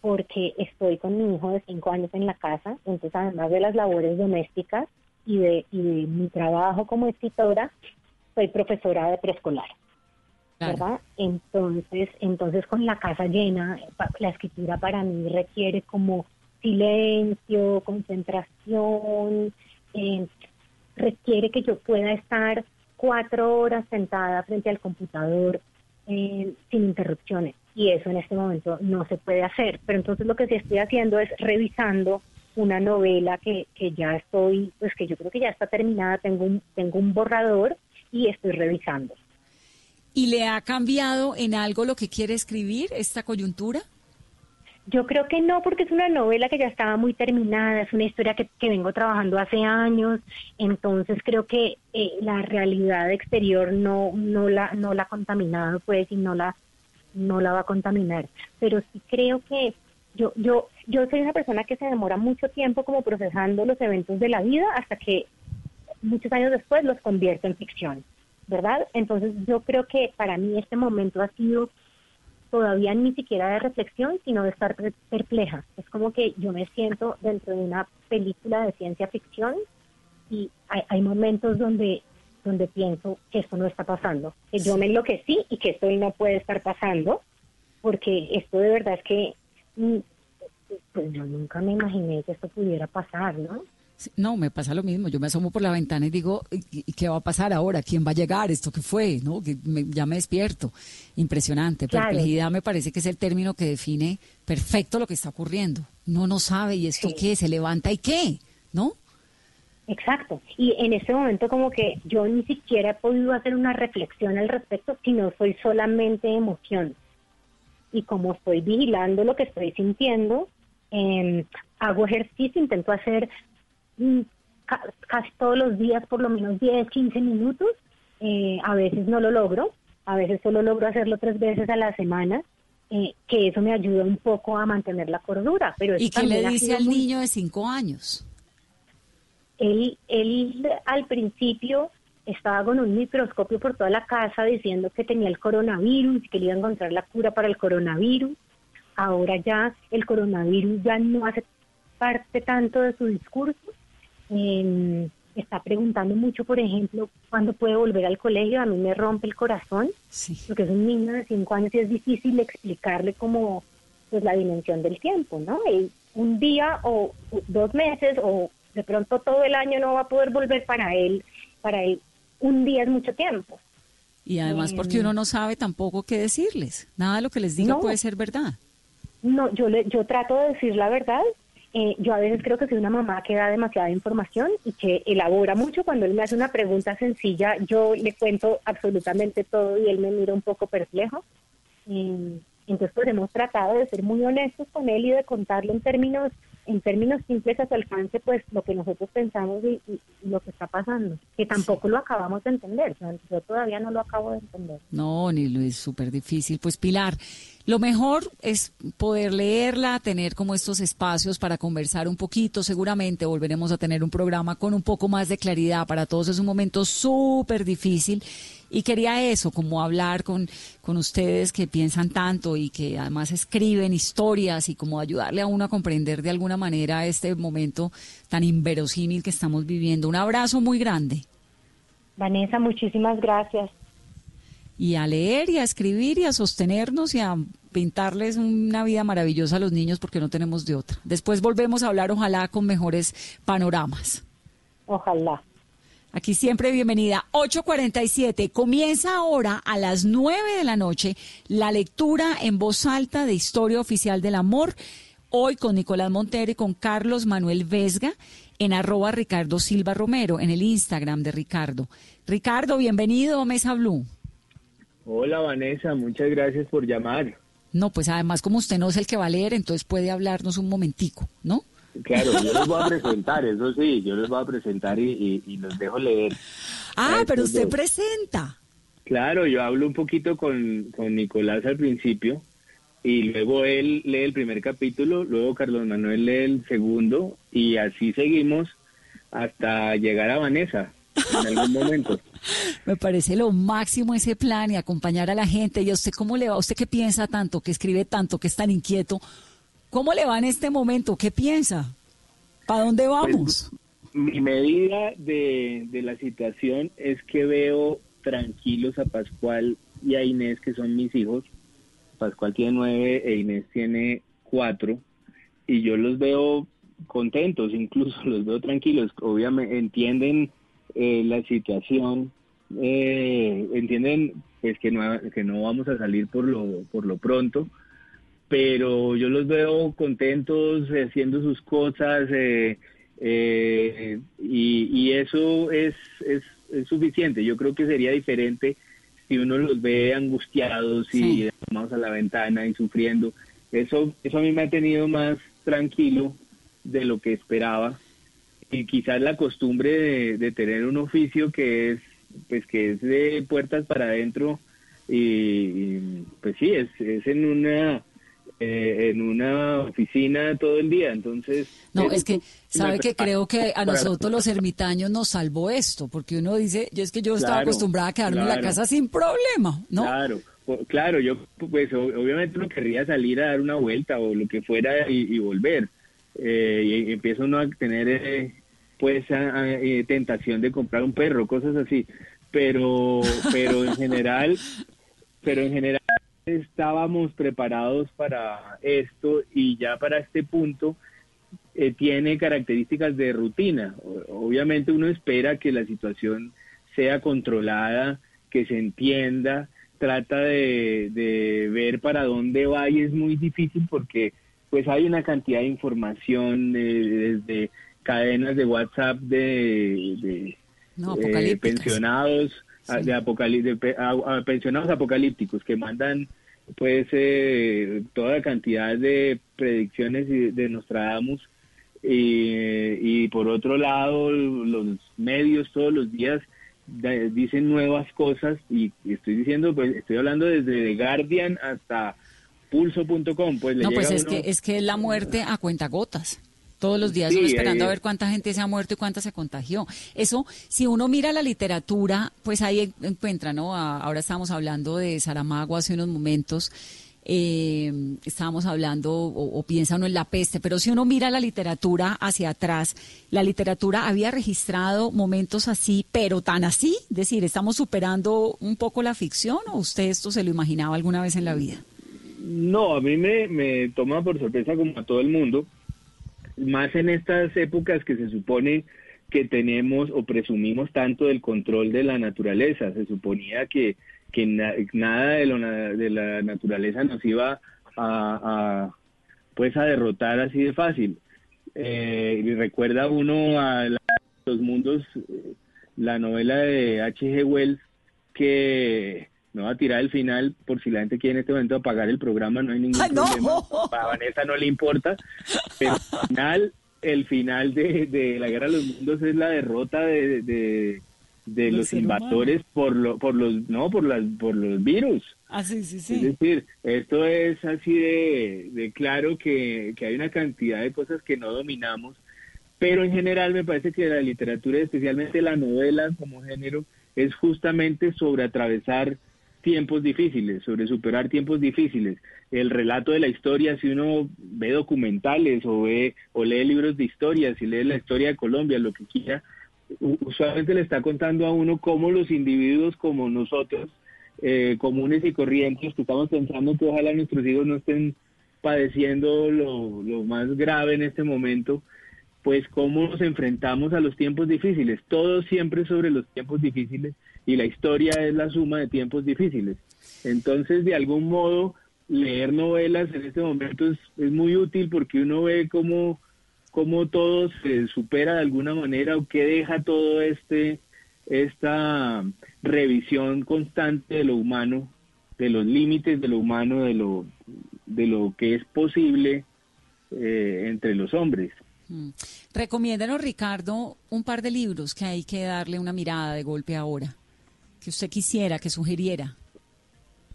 porque estoy con mi hijo de cinco años en la casa, entonces además de las labores domésticas y de, y de mi trabajo como escritora, soy profesora de preescolar. ¿Verdad? Entonces, entonces con la casa llena, la escritura para mí requiere como silencio, concentración, eh, requiere que yo pueda estar cuatro horas sentada frente al computador eh, sin interrupciones y eso en este momento no se puede hacer. Pero entonces lo que sí estoy haciendo es revisando una novela que, que ya estoy, pues que yo creo que ya está terminada, tengo un, tengo un borrador y estoy revisando. ¿Y le ha cambiado en algo lo que quiere escribir esta coyuntura? Yo creo que no, porque es una novela que ya estaba muy terminada, es una historia que, vengo trabajando hace años, entonces creo que eh, la realidad exterior no, no, la, no la ha contaminado, pues, y no la, no la va a contaminar. Pero sí creo que yo, yo, yo soy una persona que se demora mucho tiempo como procesando los eventos de la vida hasta que muchos años después los convierto en ficción, ¿verdad? Entonces yo creo que para mí este momento ha sido todavía ni siquiera de reflexión, sino de estar perpleja. Es como que yo me siento dentro de una película de ciencia ficción y hay, momentos donde donde pienso que esto no está pasando, que yo me enloquecí y que esto no puede estar pasando, porque esto de verdad es que mm, pues yo nunca me imaginé que esto pudiera pasar, ¿no? No, me pasa lo mismo. Yo me asomo por la ventana y digo, ¿y qué va a pasar ahora? ¿Quién va a llegar? ¿Esto qué fue? ¿No? Que ya me despierto. Impresionante. Perplejidad me parece que es el término que define perfecto lo que está ocurriendo. No no sabe y esto qué, se levanta y qué, ¿no? Exacto. Y en ese momento como que yo ni siquiera he podido hacer una reflexión al respecto, sino soy solamente emoción. Y como estoy vigilando lo que estoy sintiendo, eh, hago ejercicio, intento hacer casi todos los días por lo menos 10, 15 minutos. Eh, a veces no lo logro, a veces solo logro hacerlo tres veces a la semana, eh, que eso me ayuda un poco a mantener la cordura. Pero ¿Y qué le dice al niño de 5 años? Él, él al principio estaba con un microscopio por toda la casa diciendo que tenía el coronavirus y que le iba a encontrar la cura para el coronavirus. Ahora ya el coronavirus ya no hace parte tanto de su discurso eh, está preguntando mucho, por ejemplo, cuándo puede volver al colegio. A mí me rompe el corazón, porque es un niño de cinco años y es difícil explicarle como pues la dimensión del tiempo, ¿no? un día o dos meses o de pronto todo el año no va a poder volver para él. Para él, un día es mucho tiempo. Y además porque em, uno no sabe tampoco qué decirles. Nada de lo que les diga puede ser verdad. No, yo le, yo trato de decir la verdad eh, yo a veces creo que soy una mamá que da demasiada información y que elabora mucho. Cuando él me hace una pregunta sencilla, yo le cuento absolutamente todo y él me mira un poco perplejo. Entonces, pues hemos tratado de ser muy honestos con él y de contarle en términos en términos simples a su alcance, pues lo que nosotros pensamos y, lo que está pasando, que tampoco lo acabamos de entender. yo todavía no lo acabo de entender. No, ni lo es súper difícil. Pues Pilar, lo mejor es poder leerla, tener como estos espacios para conversar un poquito. Seguramente volveremos a tener un programa con un poco más de claridad. Para todos es un momento súper difícil y quería eso, como hablar con, con ustedes que piensan tanto y que además escriben historias y como ayudarle a uno a comprender de alguna manera este momento tan inverosímil que estamos viviendo. Un abrazo muy grande. Vanessa, muchísimas gracias. Y a leer y a escribir y a sostenernos y a pintarles una vida maravillosa a los niños porque no tenemos de otra. Después volvemos a hablar, ojalá, con mejores panoramas. Ojalá. Aquí siempre bienvenida. 847. Comienza ahora a las 9 de la noche la lectura en voz alta de Historia Oficial del Amor. Hoy con Nicolás Montero y con Carlos Manuel Vesga en arroba Ricardo Silva Romero, en el Instagram de Ricardo. Ricardo, bienvenido a Mesa Blue. Hola Vanessa, muchas gracias por llamar. No, pues además como usted no es el que va a leer, entonces puede hablarnos un momentico, ¿no? Claro, yo los voy a presentar, eso sí, yo los voy a presentar y, los dejo leer. Ah, pero usted presenta. Claro, yo hablo un poquito con, con Nicolás al principio y luego él lee el primer capítulo, luego Carlos Manuel lee el segundo y así seguimos hasta llegar a Vanessa en algún momento. Me parece lo máximo ese plan y acompañar a la gente. ¿Y a usted cómo le va? ¿Usted qué piensa tanto, que escribe tanto, que es tan inquieto? ¿Cómo le va en este momento? ¿Qué piensa? ¿Para dónde pues, vamos? mi medida de, de la situación es que veo tranquilos a Pascual y a Inés, que son mis hijos. Pascual tiene nueve e Inés tiene cuatro. Y yo los veo contentos, incluso los veo tranquilos. Obviamente entienden eh, la situación, eh, entienden pues que no, que no vamos a salir por lo, por lo pronto, pero yo los veo contentos haciendo sus cosas eh, y, eso es, es, es, suficiente. Yo creo que sería diferente si uno los ve angustiados y vamos a la ventana y sufriendo. Eso, eso a mí me ha tenido más tranquilo de lo que esperaba y quizás la costumbre de, tener un oficio que es pues que es de puertas para adentro y, pues sí es, es en una eh, en una oficina todo el día. Entonces no es que sabe que creo que a nosotros los ermitaños nos salvó esto porque uno dice yo es que yo estaba acostumbrada a quedarme en la casa sin problema no claro claro yo pues obviamente no querría salir a dar una vuelta o lo que fuera y, volver. Eh, y empieza uno a tener eh, pues eh, tentación de comprar un perro, cosas así. Pero, pero en general, pero en general estábamos preparados para esto y ya para este punto eh, tiene características de rutina. Obviamente uno espera que la situación sea controlada, que se entienda, trata de, de ver para dónde va y es muy difícil porque pues hay una cantidad de información eh, desde cadenas de WhatsApp de, eh, pensionados de, pensionados apocalípticos que mandan pues eh, toda cantidad de predicciones de Nostradamus y, y por otro lado los medios todos los días dicen nuevas cosas y, estoy diciendo pues estoy hablando desde The Guardian hasta pulso.com pues no pues es que es que la muerte a cuentagotas todos los días esperando a ver cuánta gente se ha muerto y cuánta se contagió. Eso, si uno mira la literatura, pues ahí encuentra, ¿no? ahora estamos hablando de Saramago hace unos momentos. Eh, estábamos hablando o, piensa uno en la peste, pero si uno mira la literatura hacia atrás, la literatura había registrado momentos así, pero tan así, es decir, estamos superando un poco la ficción o usted esto se lo imaginaba alguna vez en la vida? No, a mí me, me toma por sorpresa como a todo el mundo más en estas épocas que se supone que tenemos o presumimos tanto del control de la naturaleza. Se suponía que, que nada de, lo, de la naturaleza nos iba a, pues a derrotar así de fácil. Eh, recuerda uno a los mundos, la novela de H.G. Wells, que no va a tirar el final por si la gente quiere en este momento apagar el programa, no hay ningún problema. A Vanessa no le importa. Pero al final, el final de, la Guerra de los Mundos es la derrota de, de, los invasores por lo, por los no por las por los virus. Ah, sí, sí, sí. Es decir, esto es así de, de claro que, que hay una cantidad de cosas que no dominamos, pero en general me parece que la literatura, especialmente la novela como género, es justamente sobre atravesar tiempos difíciles, sobre superar tiempos difíciles. El relato de la historia, si uno ve documentales o ve o lee libros de historia, si lee la historia de Colombia, lo que quiera, usualmente le está contando a uno cómo los individuos como nosotros, eh, comunes y corrientes, que estamos pensando que ojalá nuestros hijos no estén padeciendo lo, lo más grave en este momento, pues cómo nos enfrentamos a los tiempos difíciles, todo siempre sobre los tiempos difíciles y la historia es la suma de tiempos difíciles. Entonces, de algún modo, leer novelas en este momento es, muy útil porque uno ve cómo, cómo todo se supera de alguna manera o qué deja todo este esta revisión constante de lo humano, de los límites de lo humano, de lo, de lo que es posible eh, entre los hombres. Mm. Recomiéndanos, Ricardo, un par de libros que hay que darle una mirada de golpe ahora, que usted quisiera, que sugiriera.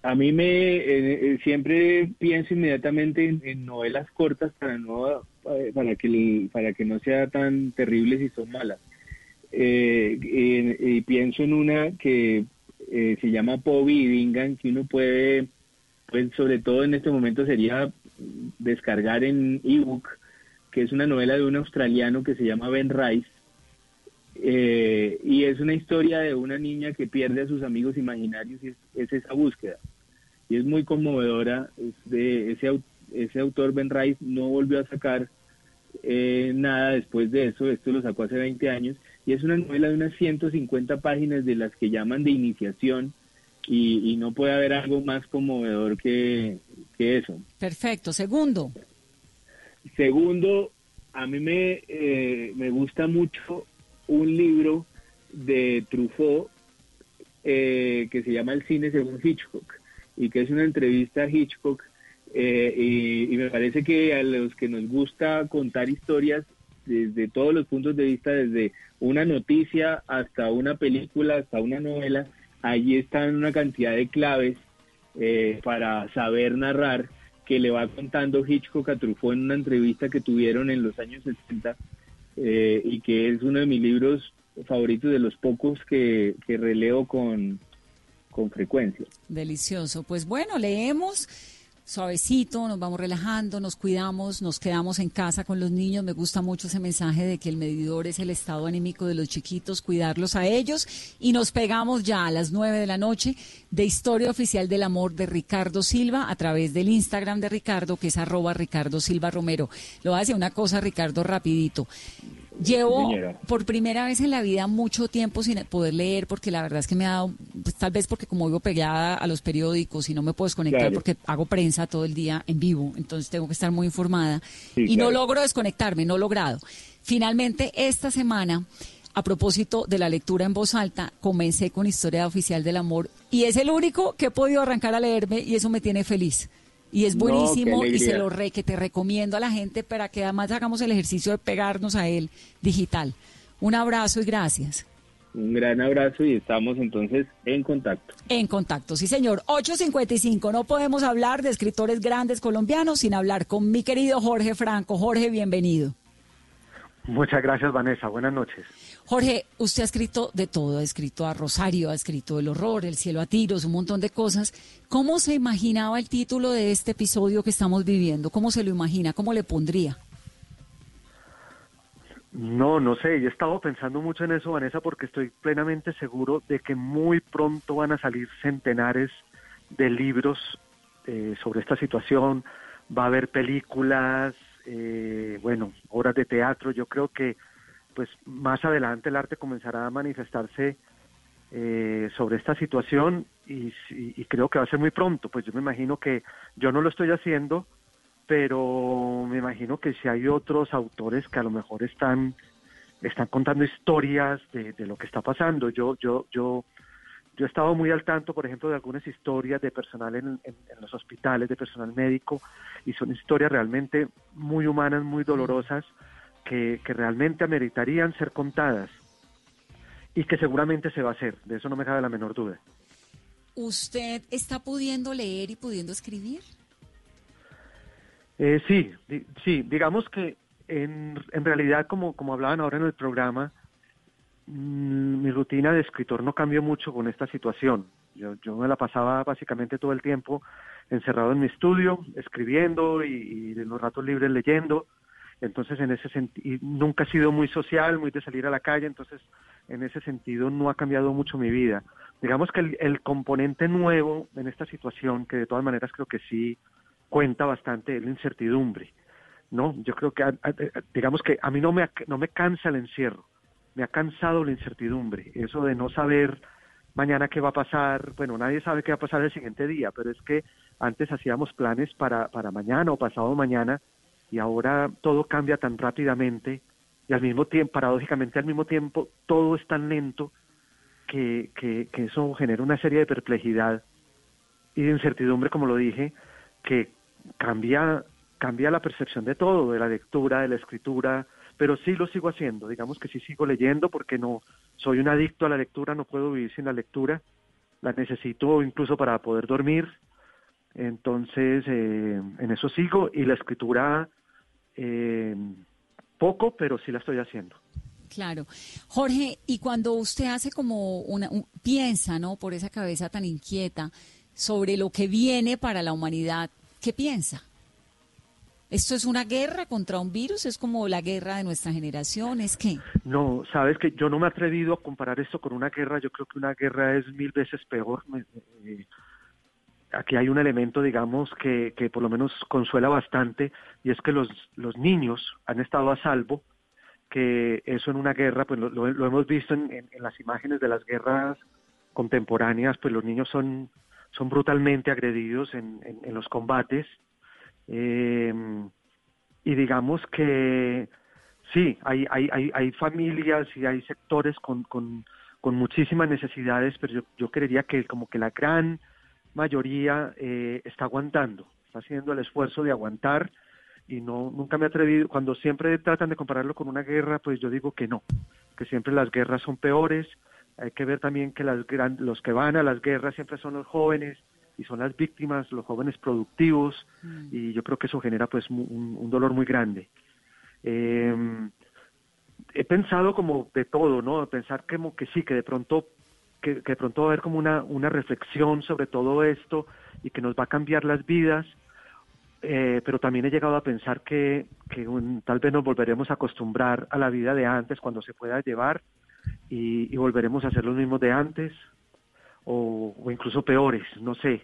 A mí me eh, eh, siempre pienso inmediatamente en, novelas cortas para no eh, para que para que no sea tan terribles si son malas. y pienso en una que se llama Poby y Dingan que uno puede, pues sobre todo en este momento sería descargar en ebook, que es una novela de un australiano que se llama Ben Rice y es una historia de una niña que pierde a sus amigos imaginarios y es esa búsqueda y es muy conmovedora. de ese, ese autor Ben Rice no volvió a sacar eh, nada después de eso, esto lo sacó hace 20 años, y es una novela de unas 150 páginas de las que llaman de iniciación, y, no puede haber algo más conmovedor que, eso. Perfecto. Segundo. Segundo, a mí me, eh, me gusta mucho un libro de Truffaut eh, que se llama El cine según Hitchcock y que es una entrevista a Hitchcock eh, y, me parece que a los que nos gusta contar historias desde todos los puntos de vista, desde una noticia hasta una película, hasta una novela, allí están una cantidad de claves eh, para saber narrar que le va contando Hitchcock a Truffaut en una entrevista que tuvieron en los años 60 eh, y que es uno de mis libros favoritos de los pocos que, que releo con, con frecuencia. Delicioso. Pues bueno, leemos suavecito, nos vamos relajando, nos cuidamos, nos quedamos en casa con los niños. Me gusta mucho ese mensaje de que el medidor es el estado anímico de los chiquitos, cuidarlos a ellos. Y nos pegamos ya a las nueve de la noche de Historia Oficial del Amor de Ricardo Silva a través del Instagram de Ricardo, que es arroba Ricardo Silva Romero. Lo hace una cosa, Ricardo, rapidito. Llevo por primera vez en la vida mucho tiempo sin poder leer porque la verdad es que me ha dado, pues, tal vez porque como vivo pegada a los periódicos y no me puedo desconectar porque hago prensa todo el día en vivo, entonces tengo que estar muy informada y no logro desconectarme, no he logrado. Finalmente, esta semana, a propósito de la lectura en voz alta, comencé con Historia Oficial del Amor y es el único que he podido arrancar a leerme y eso me tiene feliz y es buenísimo y se lo re, que te recomiendo a la gente para que además hagamos el ejercicio de pegarnos a él digital. Un abrazo y gracias. Un gran abrazo y estamos entonces en contacto. En contacto, sí señor. 8.55, no podemos hablar de escritores grandes colombianos sin hablar con mi querido Jorge Franco. Jorge, bienvenido. Muchas gracias, Vanessa. Buenas noches. Jorge, usted ha escrito de todo, ha escrito a Rosario, ha escrito El horror, El cielo a tiros, un montón de cosas. ¿Cómo se imaginaba el título de este episodio que estamos viviendo? ¿Cómo se lo imagina? ¿Cómo le pondría? No, no sé, he estado pensando mucho en eso, Vanessa, porque estoy plenamente seguro de que muy pronto van a salir centenares de libros eh, sobre esta situación, va a haber películas, eh, bueno, obras de teatro, yo creo que pues más adelante el arte comenzará a manifestarse eh, sobre esta situación y, creo que va a ser muy pronto. Pues yo me imagino que yo no lo estoy haciendo, pero me imagino que si hay otros autores que a lo mejor están están contando historias de, lo que está pasando. Yo yo yo yo he estado muy al tanto, por ejemplo, de algunas historias de personal en, en, los hospitales, de personal médico, y son historias realmente muy humanas, muy dolorosas que, realmente ameritarían ser contadas y que seguramente se va a hacer, de eso no me cabe la menor duda. ¿Usted está pudiendo leer y pudiendo escribir? Eh, sí, sí, digamos que en, en realidad, como, como hablaban ahora en el programa, mm, mi rutina de escritor no cambió mucho con esta situación. Yo, yo me la pasaba básicamente todo el tiempo encerrado en mi estudio, escribiendo y, y en los ratos libres leyendo. Entonces, en ese sentido, nunca he sido muy social, muy de salir a la calle, entonces, en ese sentido, no ha cambiado mucho mi vida. Digamos que el, componente nuevo en esta situación, que de todas maneras creo que sí cuenta bastante, es la incertidumbre. ¿no? Yo creo que, digamos que a mí no me, no me cansa el encierro, me ha cansado la incertidumbre, eso de no saber mañana qué va a pasar, bueno, nadie sabe qué va a pasar el siguiente día, pero es que antes hacíamos planes para, para mañana o pasado mañana y ahora todo cambia tan rápidamente y al mismo tiempo, paradójicamente al mismo tiempo, todo es tan lento que, que, eso genera una serie de perplejidad y de incertidumbre, como lo dije, que cambia, cambia la percepción de todo, de la lectura, de la escritura, pero sí lo sigo haciendo, digamos que sí sigo leyendo porque no soy un adicto a la lectura, no puedo vivir sin la lectura, la necesito incluso para poder dormir, entonces eh, en eso sigo y la escritura eh, poco, pero sí la estoy haciendo. Claro. Jorge, y cuando usted hace como una, piensa, ¿no? Por esa cabeza tan inquieta sobre lo que viene para la humanidad, ¿qué piensa? ¿Esto es una guerra contra un virus? ¿Es como la guerra de nuestra generación? ¿Es qué? No, sabes que yo no me he atrevido a comparar esto con una guerra. Yo creo que una guerra es mil veces peor. Eh, aquí hay un elemento, digamos, que, que por lo menos consuela bastante, y es que los, los niños han estado a salvo, que eso en una guerra, pues lo, hemos visto en, las imágenes de las guerras contemporáneas, pues los niños son, son brutalmente agredidos en, en los combates, eh, y digamos que sí, hay, hay, hay, hay familias y hay sectores con, con, con muchísimas necesidades, pero yo, yo creería que como que la gran mayoría eh, está aguantando, está haciendo el esfuerzo de aguantar y no nunca me he atrevido. Cuando siempre tratan de compararlo con una guerra pues yo digo que no que siempre las guerras son peores. Hay que ver también que las los que van a las guerras siempre son los jóvenes y son las víctimas los jóvenes productivos mm. y yo creo que eso genera pues un, dolor muy grande. Eh, he pensado como de todo no pensar como que sí que de pronto que, de pronto va a haber como una, una reflexión sobre todo esto y que nos va a cambiar las vidas, eh, pero también he llegado a pensar que, que tal vez nos volveremos a acostumbrar a la vida de antes cuando se pueda llevar y, volveremos a ser los mismos de antes o, incluso peores, no sé.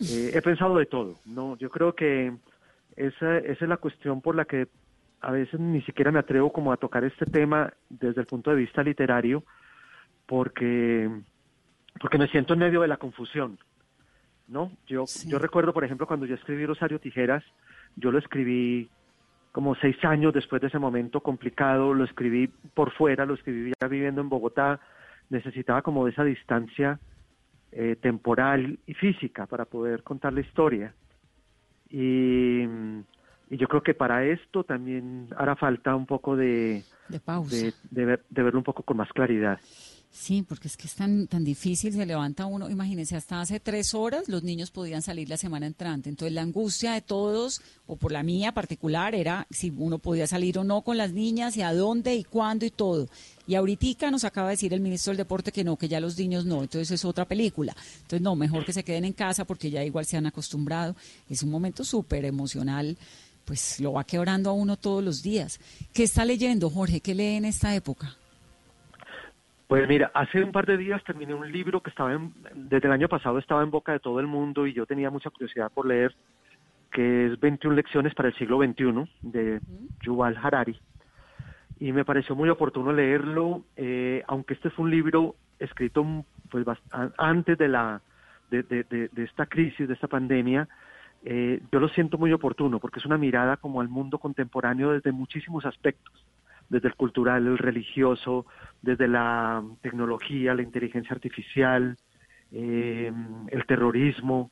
Eh, he pensado de todo, no, yo creo que esa, esa es la cuestión por la que a veces ni siquiera me atrevo como a tocar este tema desde el punto de vista literario, porque, porque me siento en medio de la confusión. ¿no? Yo, yo recuerdo, por ejemplo, cuando yo escribí Rosario Tijeras, yo lo escribí como seis años después de ese momento complicado, lo escribí por fuera, lo escribí ya viviendo en Bogotá, necesitaba como de esa distancia eh, temporal y física para poder contar la historia. Y, y, yo creo que para esto también hará falta un poco de, de, de verlo un poco con más claridad. Sí, porque es que es tan, tan difícil, se levanta uno, imagínense, hasta hace tres horas los niños podían salir la semana entrante, entonces la angustia de todos, o por la mía particular, era si uno podía salir o no con las niñas, y a dónde, y cuándo, y todo. Y ahorita nos acaba de decir el ministro del Deporte que no, que ya los niños no, entonces es otra película. Entonces no, mejor que se queden en casa porque ya igual se han acostumbrado. Es un momento súper emocional, pues lo va quebrando a uno todos los días. ¿Qué está leyendo, Jorge? ¿Qué lee en esta época? Pues mira, hace un par de días terminé un libro que estaba desde el año pasado estaba en boca de todo el mundo y yo tenía mucha curiosidad por leer, que es 21 lecciones para el siglo XXI de Yuval Harari. Y me pareció muy oportuno leerlo, eh, aunque este fue un libro escrito pues antes de la de, de, esta crisis, de esta pandemia, eh, yo lo siento muy oportuno porque es una mirada como al mundo contemporáneo desde muchísimos aspectos desde el cultural, el religioso, desde la tecnología, la inteligencia artificial, eh, el terrorismo.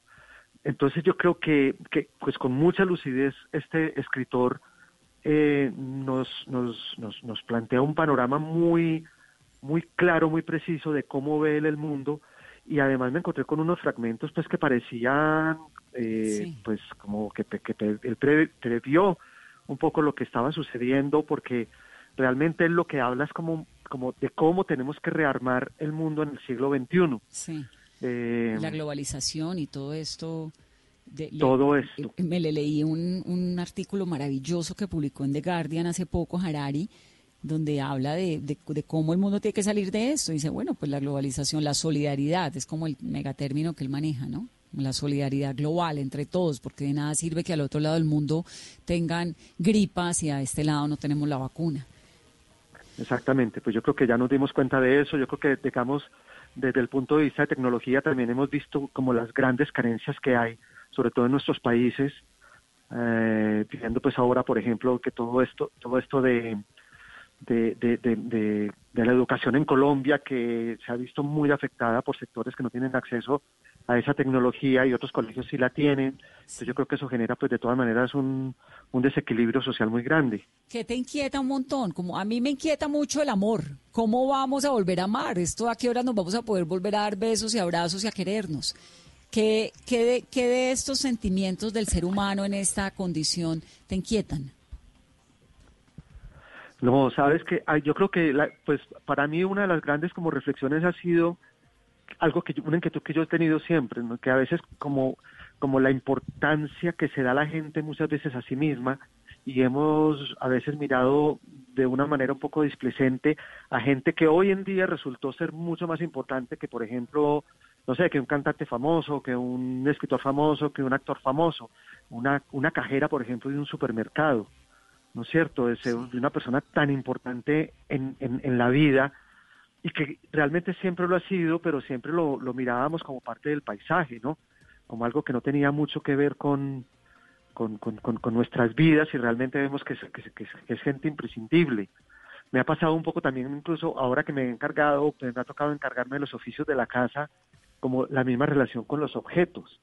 Entonces yo creo que, que, pues con mucha lucidez este escritor eh, nos, nos, nos, nos, plantea un panorama muy, muy claro, muy preciso de cómo ve él el mundo y además me encontré con unos fragmentos pues que parecían eh, pues como que, que, él previó un poco lo que estaba sucediendo porque realmente lo que habla es como, como de cómo tenemos que rearmar el mundo en el siglo XXI. Sí. Eh, la globalización y todo esto. todo esto. Me le leí un, un, artículo maravilloso que publicó en The Guardian hace poco, Harari, donde habla de, de, cómo el mundo tiene que salir de esto. Dice, bueno, pues la globalización, la solidaridad, es como el megatérmino que él maneja, ¿no? La solidaridad global entre todos, porque de nada sirve que al otro lado del mundo tengan gripas y a este lado no tenemos la vacuna. Exactamente, pues yo creo que ya nos dimos cuenta de eso, yo creo que digamos desde el punto de vista de tecnología también hemos visto como las grandes carencias que hay, sobre todo en nuestros países, eh, viendo pues ahora por ejemplo que todo esto, todo esto de, de, de, de, la educación en Colombia que se ha visto muy afectada por sectores que no tienen acceso a esa tecnología y otros colegios sí la tienen. Entonces yo creo que eso genera pues de todas maneras un, un desequilibrio social muy grande. ¿Qué te inquieta un montón? Como a mí me inquieta mucho el amor. ¿Cómo vamos a volver a amar? ¿Esto a qué hora nos vamos a poder volver a dar besos y abrazos y a querernos? ¿Qué, qué, de, qué de estos sentimientos del ser humano en esta condición te inquietan? No, sabes que yo creo que la, pues para mí una de las grandes como reflexiones ha sido algo que una inquietud que yo he tenido siempre, que a veces como como la importancia que se da a la gente muchas veces a sí misma y hemos a veces mirado de una manera un poco displecente a gente que hoy en día resultó ser mucho más importante que por ejemplo no sé que un cantante famoso que un escritor famoso que un actor famoso. Una una cajera por ejemplo de un supermercado ¿no es cierto? De, ser, de una persona tan importante en, en, en, la vida y que realmente siempre lo ha sido, pero siempre lo, lo, mirábamos como parte del paisaje, ¿no? Como algo que no tenía mucho que ver con, con, con, con nuestras vidas y realmente vemos que es, es gente imprescindible. Me ha pasado un poco también, incluso ahora que me he encargado, me ha tocado encargarme de los oficios de la casa, como la misma relación con los objetos.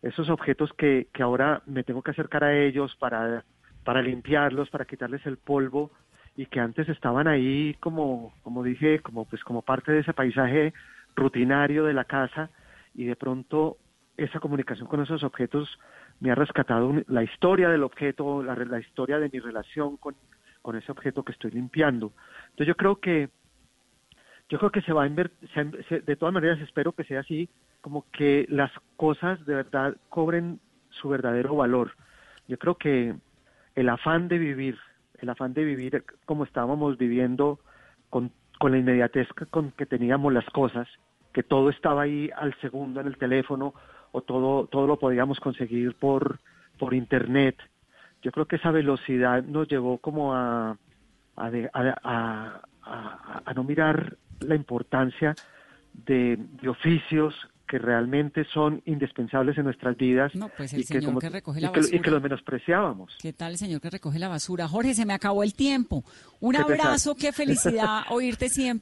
Esos objetos que, que ahora me tengo que acercar a ellos para para limpiarlos, para quitarles el polvo y que antes estaban ahí como, como dije, como pues como parte de ese paisaje rutinario de la casa y de pronto esa comunicación con esos objetos me ha rescatado la historia del objeto, la, la historia de mi relación con, con ese objeto que estoy limpiando. Entonces yo creo que yo creo que se va a invertir, de todas maneras espero que sea así, como que las cosas de verdad cobren su verdadero valor. Yo creo que el afán de vivir, el afán de vivir como estábamos viviendo con, con la inmediatez con que teníamos las cosas, que todo estaba ahí al segundo en el teléfono o todo, todo lo podíamos conseguir por, por internet. Yo creo que esa velocidad nos llevó como a, a, a, a, a no mirar la importancia de, de oficios que realmente son indispensables en nuestras vidas no, pues el y, señor que, como, que recoge la y, que, basura. y que los menospreciábamos. ¿Qué tal el señor que recoge la basura? Jorge, se me acabó el tiempo. Un abrazo, qué felicidad oírte siempre.